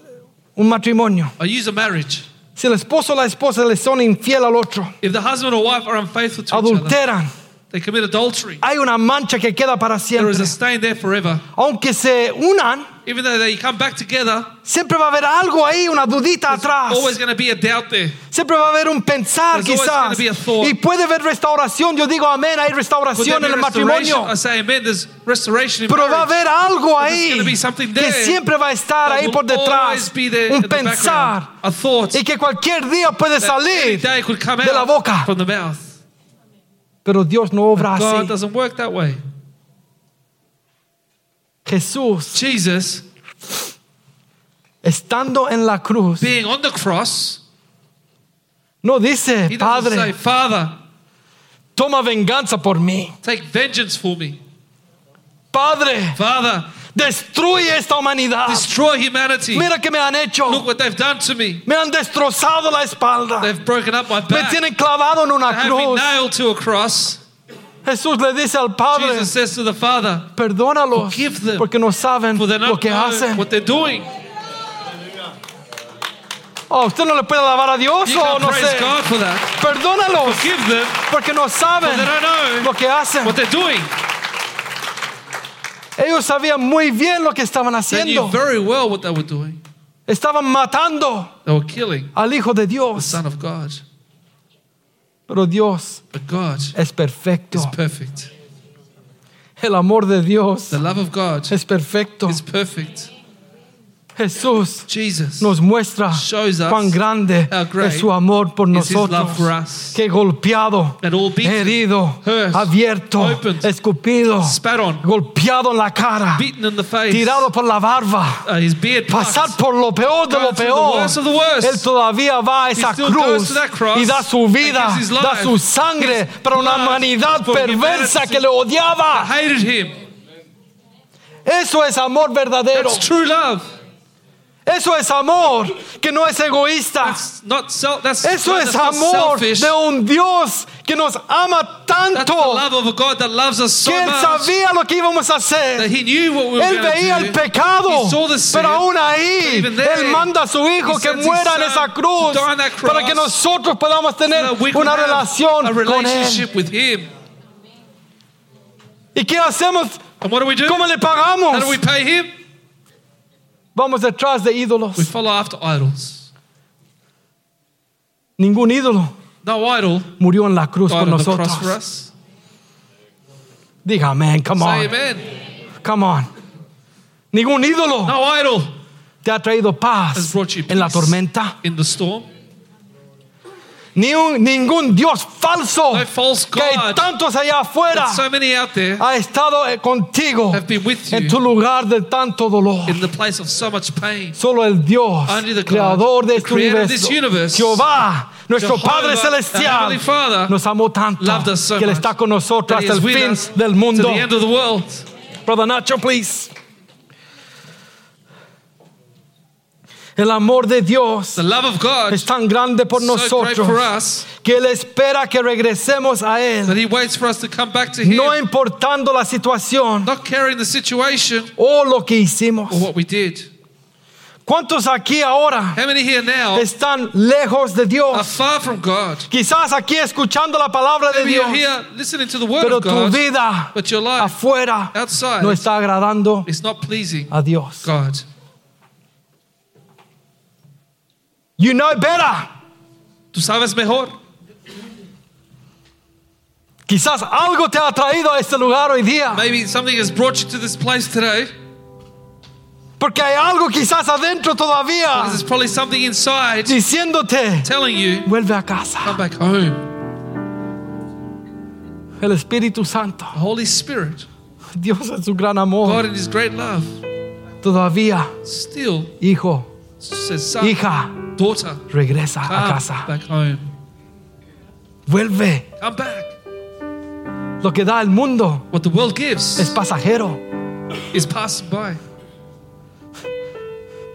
un matrimonio. I use a marriage. Si el esposo o la esposa le son infiel al otro, If the husband or wife are unfaithful to each other, adulteran, they commit adultery. hay una mancha que queda para There is siempre. a stain there forever. Aunque se unan, Even though they come back together, siempre va a haber algo ahí, una dudita atrás. always going to be a doubt there. Siempre va a haber un pensar There's always quizás. be a thought. Y puede haber restauración. Yo digo amén, hay restauración en el matrimonio. I say amen. There's restoration in Pero va a marriage. haber algo But there's ahí gonna be something que siempre va a estar ahí will por detrás. always be there Un pensar. A thought Y que cualquier día puede salir. de la boca. from the mouth. Pero Dios no obra God así. doesn't work that way. Jesús, Jesus, estando en la cruz, being on the cross, no dice, he doesn't say, Padre, Father, toma venganza por mí. take vengeance for me. Padre, Father, destruye esta humanidad. destroy humanity. Mira que me han hecho. Look what they've done to me. Me han destrozado la espalda. They've broken up my Me back. tienen clavado en They una have me cruz. nailed to a cross. Jesús le dice al Padre, Jesus says to the Father, perdónalos Forgive them, porque no saben for they lo que know hacen. what they're doing. Oh, ¿Usted no le puede alabar a Dios You o can't no praise sé? God for that. Perdónalos Forgive them, porque no saben they don't know lo que hacen. what they're doing. Ellos sabían muy bien lo que estaban They knew haciendo. very well what they were doing. Estaban matando They were killing al Hijo de the Dios. Son of God. Pero Dios But God es perfecto. is perfect. El amor de Dios The love of God es perfecto. is perfect. Jesús Jesus nos muestra cuán grande es su amor por nosotros. Que golpeado, herido, hurt, abierto, opened, escupido, on, golpeado en la cara, beaten in the face, tirado por la barba, uh, pasar por lo peor de lo peor. Él todavía va a esa cruz y da su vida, da su sangre para una humanidad perversa que le odiaba. Eso es amor verdadero. That's true love. Eso es amor que no es egoísta. That's not self. That's, Eso that's es amor selfish. de un Dios que nos ama tanto so que Él sabía lo que íbamos a hacer. We Él veía el do. pecado, pero aún ahí there, Él manda a su Hijo que muera en esa cruz para que nosotros podamos tener so una relación con Él. relationship with Him. ¿Y qué hacemos? ¿Cómo le pagamos? Vamos detrás de ídolos. We follow after idols. Ningún ídolo No idol murió en la cruz por nosotros. Diga amén, come Say on, amen. come on. Ningún ídolo No idol te ha traído paz en la tormenta. in the storm. Ni un- ningún Dios falso que hay tantos allá afuera so many out there ha estado eh, contigo have been with en tu lugar de tanto dolor. in the place of so much pain. Solo el Dios, God, creador de este universo, universe, Jehová, nuestro Padre Celestial, Father, nos amó tanto so que Él está con nosotros hasta el fin del mundo. Brother Nacho, please. El amor de Dios The love of God es tan grande por so nosotros for us que Él espera que regresemos a Él, that He waits for us to come back to Him, no importando la situación not caring the situation o lo que hicimos. or what we did. ¿Cuántos aquí ahora están lejos de Dios? far from God? Quizás aquí escuchando la palabra de Maybe Dios, here listening to the word pero of tu vida but your life afuera outside no está agradando a Dios. God. You know better. Tú sabes mejor. Quizás algo te ha traído a este lugar hoy día. Maybe something has brought you to this place today. Porque hay algo quizás adentro todavía Because There's probably something inside diciéndote, telling you, vuelve a casa. come back home. El Espíritu Santo, The Holy Spirit, Dios en su gran God amor, in His great love, todavía, still hijo, says, son, hija, daughter, regresa a come casa. back home. Vuelve. Come back. Lo que da el mundo What the world gives es pasajero. is passing by.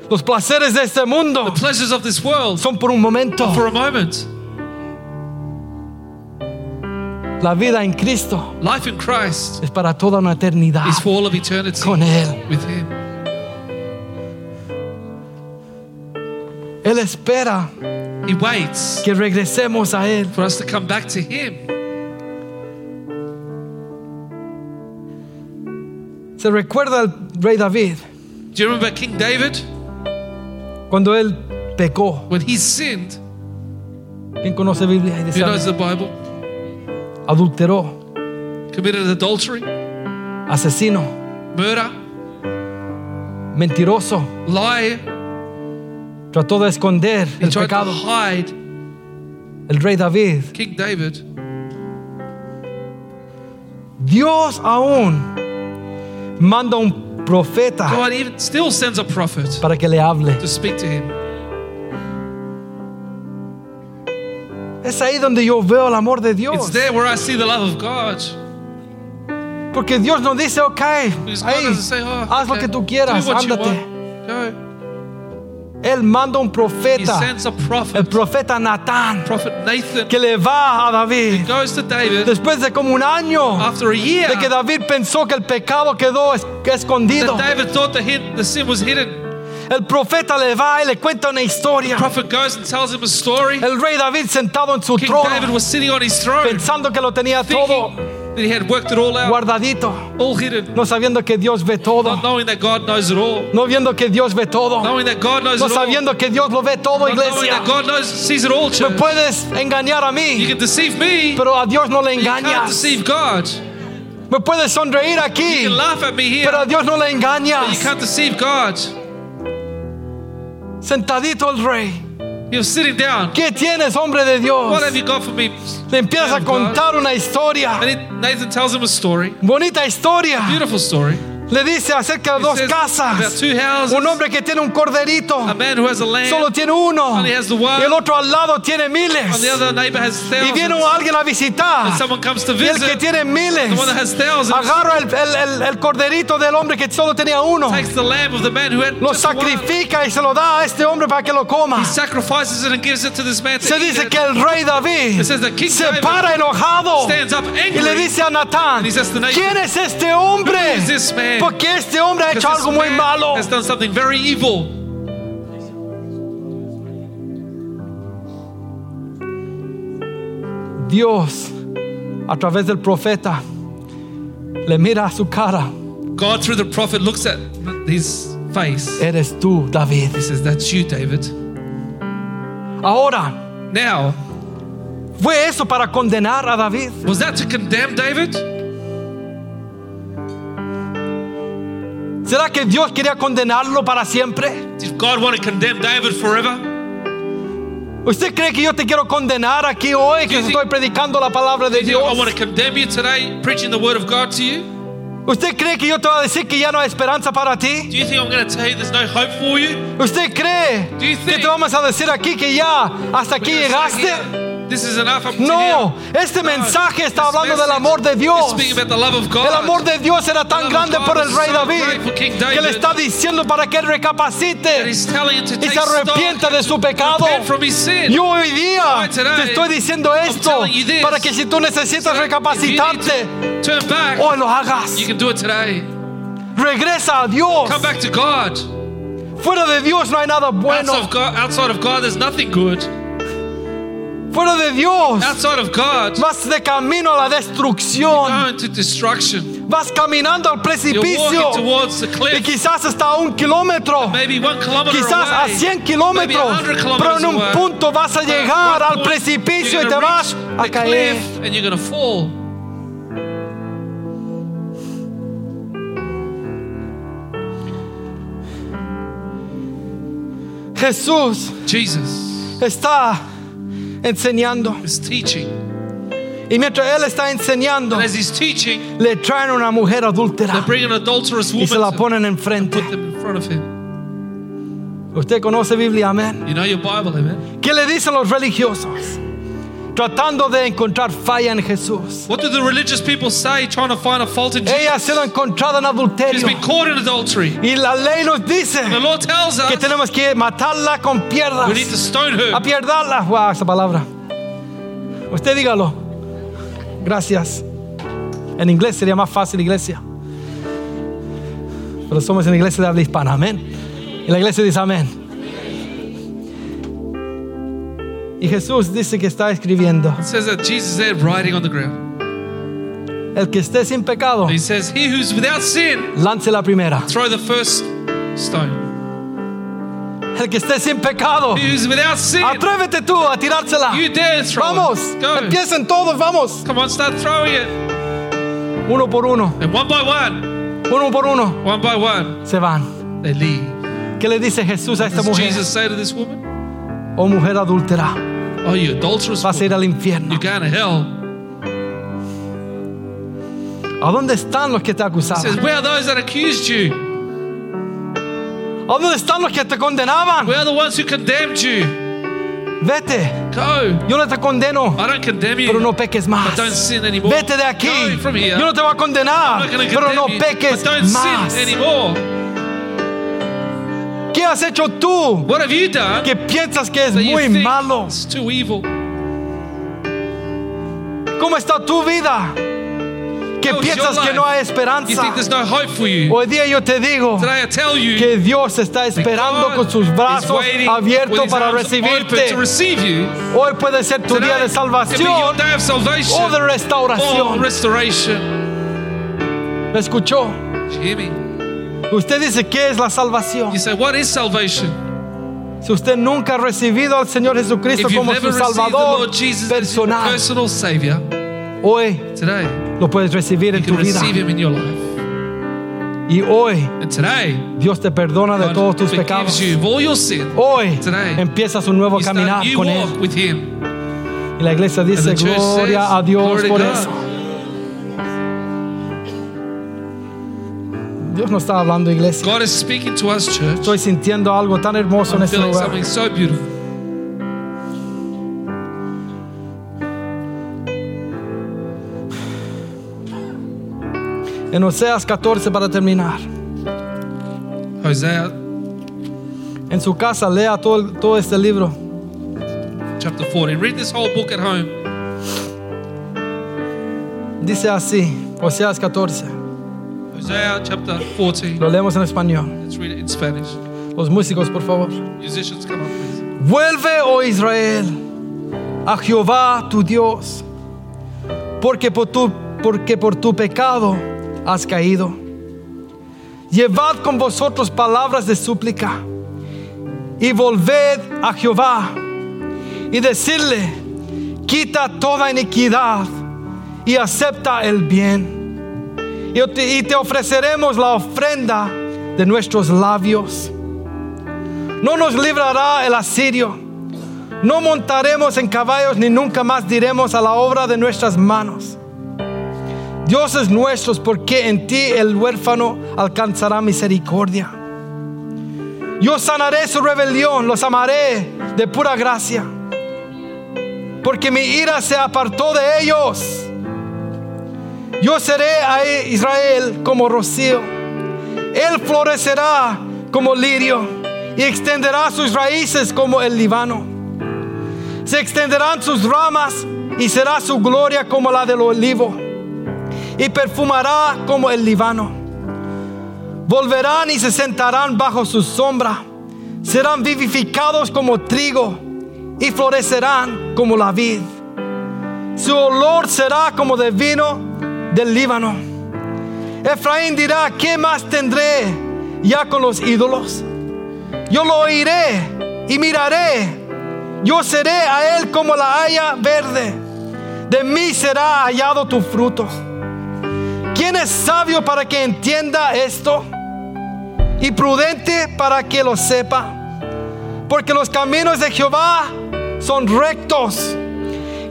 Los placeres de este mundo The pleasures of this world son por un momento. for a moment. La vida en Cristo Life in Christ es para toda una eternidad is for all of eternity con Él. with Him. Él espera He waits que regresemos a Él. for us to come back to Him. Se recuerda al rey David Do you remember King David cuando él pecó. when he sinned? ¿Quién conoce Biblia? Y Who dice, knows the Bible? adulteró, Committed adultery, asesino, murder, mentiroso, lie. Trató de esconder He el tried to pecado. hide El rey David. King David. Dios aún manda un profeta God even still sends a prophet para que le hable. to speak to him. Es ahí donde yo veo el amor de It's Dios. there where I see the love of God. Porque Dios nos dice, ok, say, oh, haz lo que tú quieras, ándate. Él manda un profeta, a el prophet, profeta Natán, prophet Nathan, que le va a David. David. Después de como un año year. de que David pensó que el pecado quedó es- escondido, el profeta le va y le cuenta una historia. Prophet goes and tells him a story. El rey David sentado en su King trono, was sitting on his throne, pensando que lo tenía todo that he had worked it all out, guardadito, all hidden, no sabiendo que Dios ve todo, not knowing that God knows it all, no viendo que Dios ve todo, knowing that God knows no it all, sabiendo que Dios lo ve todo, not iglesia. that God knows, sees it all, Me puedes engañar a You mí, can deceive me, pero a Dios no le you can't engañas. deceive God. Me puedes sonreír You aquí, can laugh at me here, pero a Dios no le you engañas. can't deceive God. Sentadito el rey. You're sitting down. ¿Qué tienes, hombre de Dios? What have you got for me? Le empiezas a of God? contar una historia, And it- Nathan tells him a story, bonita historia. beautiful story. Le dice acerca de dos casas. Un hombre que tiene un corderito, a man who has a lamb, solo tiene uno. Y el otro al lado tiene miles. Y viene alguien a visitar. Y el que tiene miles agarra el, el- el- el corderito del hombre que solo tenía uno. Lo sacrifica y se lo da a este hombre para que lo coma. He sacrifices it and gives it to this man to Se dice que el rey David se para enojado y le dice a Natán, ¿quién es este hombre? Who is this man? Porque este hombre ha hecho algo muy malo. has done something very evil. Dios, a través del profeta, le mira a su cara. God, through the prophet, looks at his face. Eres tú, David. He says, That's you, David. Ahora, Now, ¿fue eso para condenar a David? was that to condemn David? ¿Será que Dios quería condenarlo para siempre? Did God want to condemn David forever? ¿Usted cree que yo te quiero condenar aquí hoy que estoy predicando la palabra de think I Dios? want to condemn you today, preaching the word of God to you? ¿Usted cree que yo te voy a decir que ya no hay esperanza para ti? Do you think I'm going to tell you there's no hope for you? ¿Usted cree Do you que think- te vamos a decir aquí que ya hasta aquí llegaste? No, este mensaje está hablando del amor de Dios. El amor de Dios era tan grande por el rey David que le está diciendo para que recapacite y se arrepienta de su pecado. Yo hoy día te estoy diciendo esto para que si tú necesitas recapacitarte, to Turn back. hoy lo hagas. You can do it today. Regresa a Dios. Come back to God. Fuera de Dios no hay nada bueno. Fuera de Dios Outside of God, vas de camino a la destrucción. going to destruction. Vas caminando al You're precipicio walking towards the y cliff. quizás hasta a un kilómetro. Maybe one kilometer Quizás a away. 100 maybe kilómetros, 100 pero en un away. punto vas a at llegar one al point, precipicio y you're te gonna vas reach a the caer. cliff and you're going to fall. Jesús Jesus está enseñando y mientras Él está enseñando, teaching, le traen una mujer adúltera y se la ponen enfrente. Usted conoce Biblia, amén. You know? ¿Qué le dicen los religiosos? Tratando de encontrar falla en Jesús. What do the religious people say trying to find a fault in Ella ha Jesus? sido encontrada en She's adulterio been caught in adultery. y la ley nos dice The Lord tells que us tenemos que matarla con piedras. we need to stone her. Apierdarla. Wow, esa palabra. Usted dígalo. Gracias. En inglés sería más fácil, iglesia. Pero somos en la iglesia de habla hispana. Amén. Y la iglesia dice amén. Y Jesús dice que está escribiendo. It says that Jesus is there writing on the ground. El que esté sin pecado, He says, He who's without sin, lance la primera. throw the first stone. El que esté sin pecado, He who's without sin, atrévete tú a tirársela. you dare throw Vamos, it. Go. empiecen todos, vamos. Come on, start throwing it. Uno por uno, And one by one, uno por uno, one by one, se van. they leave. ¿Qué le dice Jesús a esta Does mujer? Jesus say to this woman, Oh mujer adúltera, Oh, you adulterous vas a ir al infierno. you're going to hell. ¿A dónde están los que te He says, acusaban? Where are those that accused you? ¿A dónde están los que te condenaban? Where are the ones who condemned you? Vete, Go. yo no te condeno, I don't condemn you. pero no peques más. But don't sin anymore. Vete de aquí, Go from here. yo no te voy a condenar, I'm not pero no you, peques but don't más. sin anymore. ¿Qué has hecho tú What have you done que piensas que es muy malo? it's too evil? ¿Cómo está tu vida? Que piensas que no hay You esperanza. think there's no hope for you? Hoy día yo te digo que Dios está esperando con sus brazos abiertos para recibirte. Hoy puede ser tu día de salvación o de restauración. ¿Me escuchó? Usted dice, ¿qué es la salvación? You say, what is salvation? Si usted nunca ha recibido al Señor Jesucristo If you've como never su received the Salvador Lord Jesus as your personal, personal Savior, hoy today lo puedes recibir you en tu can vida. receive Him in your life. Y hoy And today, Dios te perdona de todos God tus forgives pecados. you of all your sin. Hoy Today, empiezas un nuevo You start caminar a new con walk Él. with Him. Y la iglesia And dice, the church gloria says, a Dios "Glory to por God." eso. Dios no está hablando, iglesia. God is speaking to us, church. Estoy sintiendo algo tan hermoso en I'm este feeling lugar. something so beautiful. En Oseas 14 para terminar. Hosea En su casa lea todo, todo este libro. chapter 14. Read this whole book at home. Dice así, Oseas 14. Hosea chapter 14. Lo leemos en español. Let's read it in Spanish. Los músicos, por favor. Musicians, come up, please. Vuelve, oh Israel, a Jehová tu Dios, porque por tu, porque por tu pecado has caído. Llevad con vosotros palabras de súplica y volved a Jehová y decirle, quita toda iniquidad y acepta el bien. Y te, ofreceremos la ofrenda de nuestros labios. No nos librará el asirio. No montaremos en caballos ni nunca más diremos a la obra de nuestras manos. Dios es nuestro porque en ti el huérfano alcanzará misericordia. Yo sanaré su rebelión, los amaré de pura gracia. porque mi ira se apartó de ellos. Yo seré a Israel como rocío. Él florecerá como lirio y extenderá sus raíces como el Líbano. Se extenderán sus ramas y será su gloria como la del olivo y perfumará como el Líbano. Volverán y se sentarán bajo su sombra. Serán vivificados como trigo y florecerán como la vid. Su olor será como de vino del Líbano. Efraín dirá, ¿qué más tendré ya con los ídolos? Yo lo oiré y miraré. Yo seré a él como la haya verde. De mí será hallado tu fruto. ¿Quién es sabio para que entienda esto? Y prudente para que lo sepa. Porque los caminos de Jehová son rectos.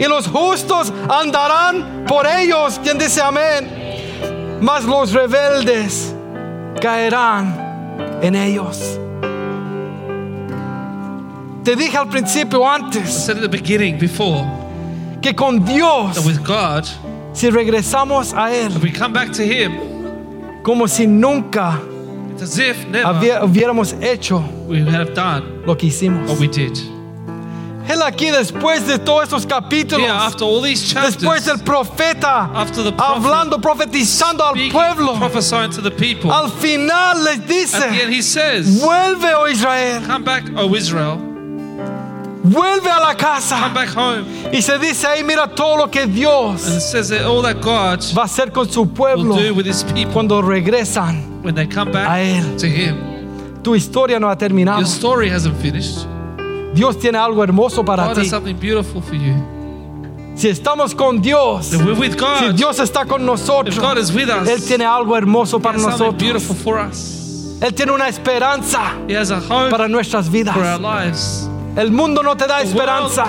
Y los justos andarán por ellos. Quien dice amén. Mas los rebeldes caerán en ellos. Te dije al principio antes at the beginning, before, que con Dios, that with God, si regresamos a Él, if we come back to Him, como si nunca if never hubiéramos hecho we have done lo que hicimos. what we did. Él aquí después de todos estos capítulos, Yeah, after all these chapters, después del profeta after the prophet hablando, profetizando al pueblo, prophesying to the people, al final les at the end He says, vuelve, oh Israel, Come back, O Israel, vuelve a la casa, come back home. Y se dice ahí, mira todo lo que And Dios it says that all that God va a hacer con su pueblo will do with His people cuando regresan. when they come A back Él. to Him. Tu historia no ha terminado. Your story hasn't finished. Dios tiene algo hermoso para God ti. has something beautiful for you. Si estamos con Dios, If we're with si God, Dios está con nosotros, if God is with us, Él tiene algo hermoso He para has something nosotros. beautiful for us. Él tiene una esperanza He has a hope para nuestras vidas. for our lives. El mundo no te da The world esperanza.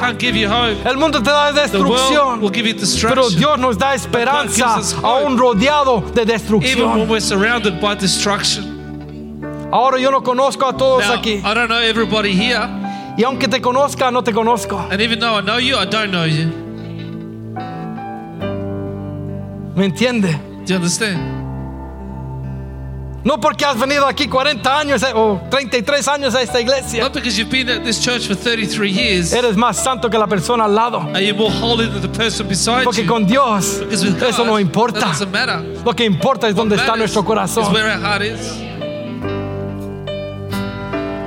El mundo te da The world will destrucción. Pero. Dios nos da esperanza aún rodeado de Even when destrucción. we're surrounded by destruction. Ahora yo no conozco a todos Now, aquí. I don't know everybody here, Y aunque te conozca, no te conozco. and even though I know you, I don't know you. ¿Me entiende? Do you understand? No porque has venido aquí 40 años eh, o 33 años a esta iglesia. Not because you've been at this church for 33 years, Eres más santo que la persona al lado. are you more holy than the person beside Porque you? con Dios Because with eso no that importa. doesn't matter. Lo que importa es dónde está nuestro is corazón. where our heart is.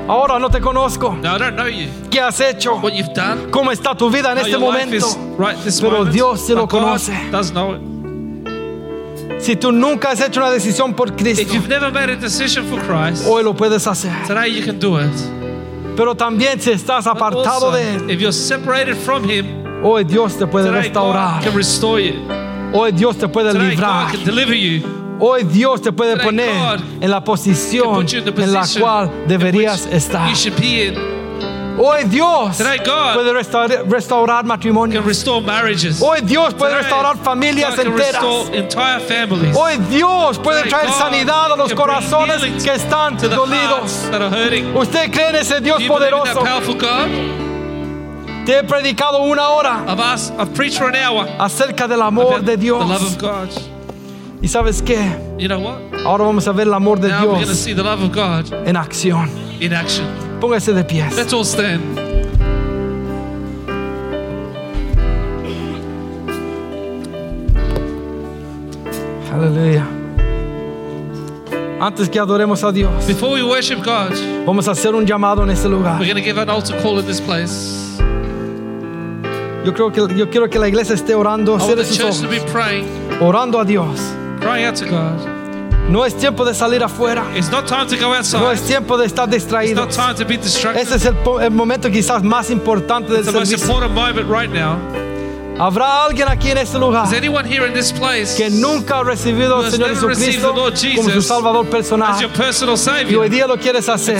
Ahora no te conozco. Now, I don't know you, ¿Qué has hecho? what you've done, ¿Cómo está tu vida en how este your life momento? is right this Pero moment. Dios sí lo but God conoce. does know it. Si tú nunca has hecho una decisión por If Cristo, you've never made a decision for Christ, hoy lo puedes hacer. today you can do it. Pero también si estás But apartado also, de Él, if you're separated from Him, hoy Dios te puede today God restaurar. can restore you. Hoy Dios te puede Today librar. God can deliver you. Hoy Dios te puede poner en la posición en la cual deberías estar. Hoy Dios puede restaurar, restaurar matrimonios. Hoy Dios puede restaurar familias enteras. Hoy Dios puede traer sanidad a los corazones que están dolidos. ¿Usted cree en ese Dios poderoso? Te he predicado una hora acerca del amor de Dios. ¿Y sabes qué? You know what? Ahora vamos a ver el amor de Now we're Dios see the love of God en acción. in action. Póngase de pies. Let's all stand. Aleluya. Antes que adoremos a Dios, Before we worship God, vamos a hacer un llamado en este lugar. we're going to give an altar call in this place. Yo creo que yo quiero que la iglesia esté orando, I want cierre the sus church to be ojos, praying, orando a Dios. Crying out to God. No es tiempo de salir afuera. It's not time to go No outside. es tiempo de estar It's not time to be distracted. Ese es el, el momento quizás más importante del the most servicio. important moment right now. Habrá alguien aquí en este lugar que nunca ha recibido al Señor Jesucristo como su Salvador personal y hoy día lo quieres hacer?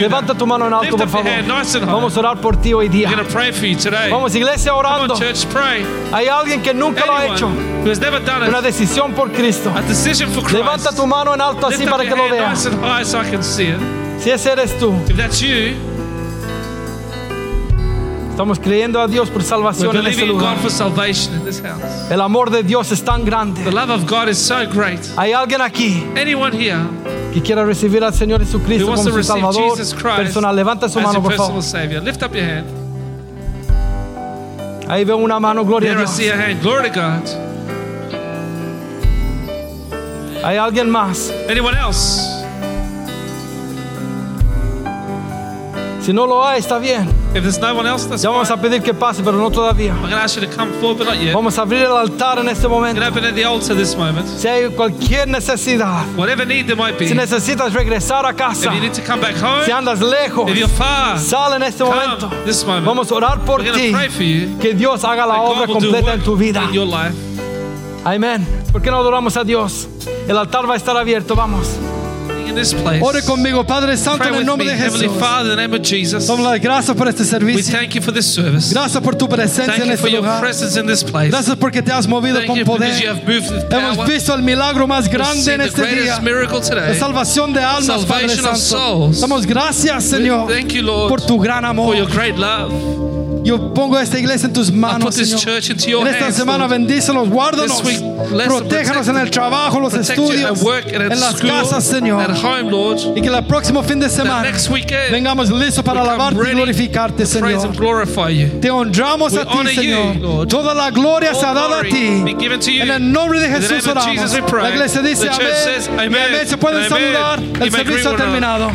Levanta tu mano en alto, por favor. Vamos a orar por ti hoy día. Vamos, iglesia, orando. Hay alguien que nunca lo ha hecho. Una decisión por Cristo. Levanta tu mano en alto así para que lo veas. Si ese eres tú, If that's you, Estamos creyendo a Dios por salvación en este lugar. God for salvation in this house. El amor de Dios es tan grande. The love of God is so great. Hay alguien aquí Anyone here que quiera recibir al Señor Jesucristo como su Salvador personal, levanta su mano por favor. Savior, lift up your hand. Ahí veo una mano, gloria a There I Dios. see a hand. Glory to God. Hay alguien más. Anyone else? Si no lo hay, está bien. If there's no one else, that's Ya vamos a pedir que pase, pero no todavía. I'm going to ask you to come forward, but not yet. Vamos a abrir el altar en este You momento. can open at the altar this moment. Si hay cualquier necesidad, Whatever need there might be. si If necesitas regresar a casa, you need to come back home, si andas lejos, if you're far, sal en este momento. come this moment. Vamos a orar por We're going ti. to pray for you. Que Dios haga la that obra God will do completa en tu work vida. in your life. Amén. ¿Por qué no adoramos a Dios? El altar va a estar abierto. Vamos. In this place, Ore conmigo, Padre Santo, pray en el nombre me, de Heavenly Jesús. Father, in the name of Jesus. Damos las gracias por este We servicio. thank you for this service. Gracias por tu presencia Thank en you for este your lugar. presence in this place. Gracias porque te has movido Thank con poder. Hemos visto el milagro más grande en the este día. miracle La today. salvación de almas, Padre Salvation of Santo. souls. Damos gracias, Señor, Thank you, Lord, por tu gran for amor. your great love. Yo pongo esta iglesia en tus manos, Señor. En esta semana Lord. bendícenos, guárdanos, protéjanos en el trabajo, los estudios, en las casas, Señor. Y que el próximo fin de semana vengamos listos para alabarte y glorificarte, Señor. Te honramos a ti, Señor. Toda la gloria se ha All dado a ti. En el nombre de Jesús oramos. La iglesia dice amén. y amén. Se pueden saludar. El servicio ha terminado.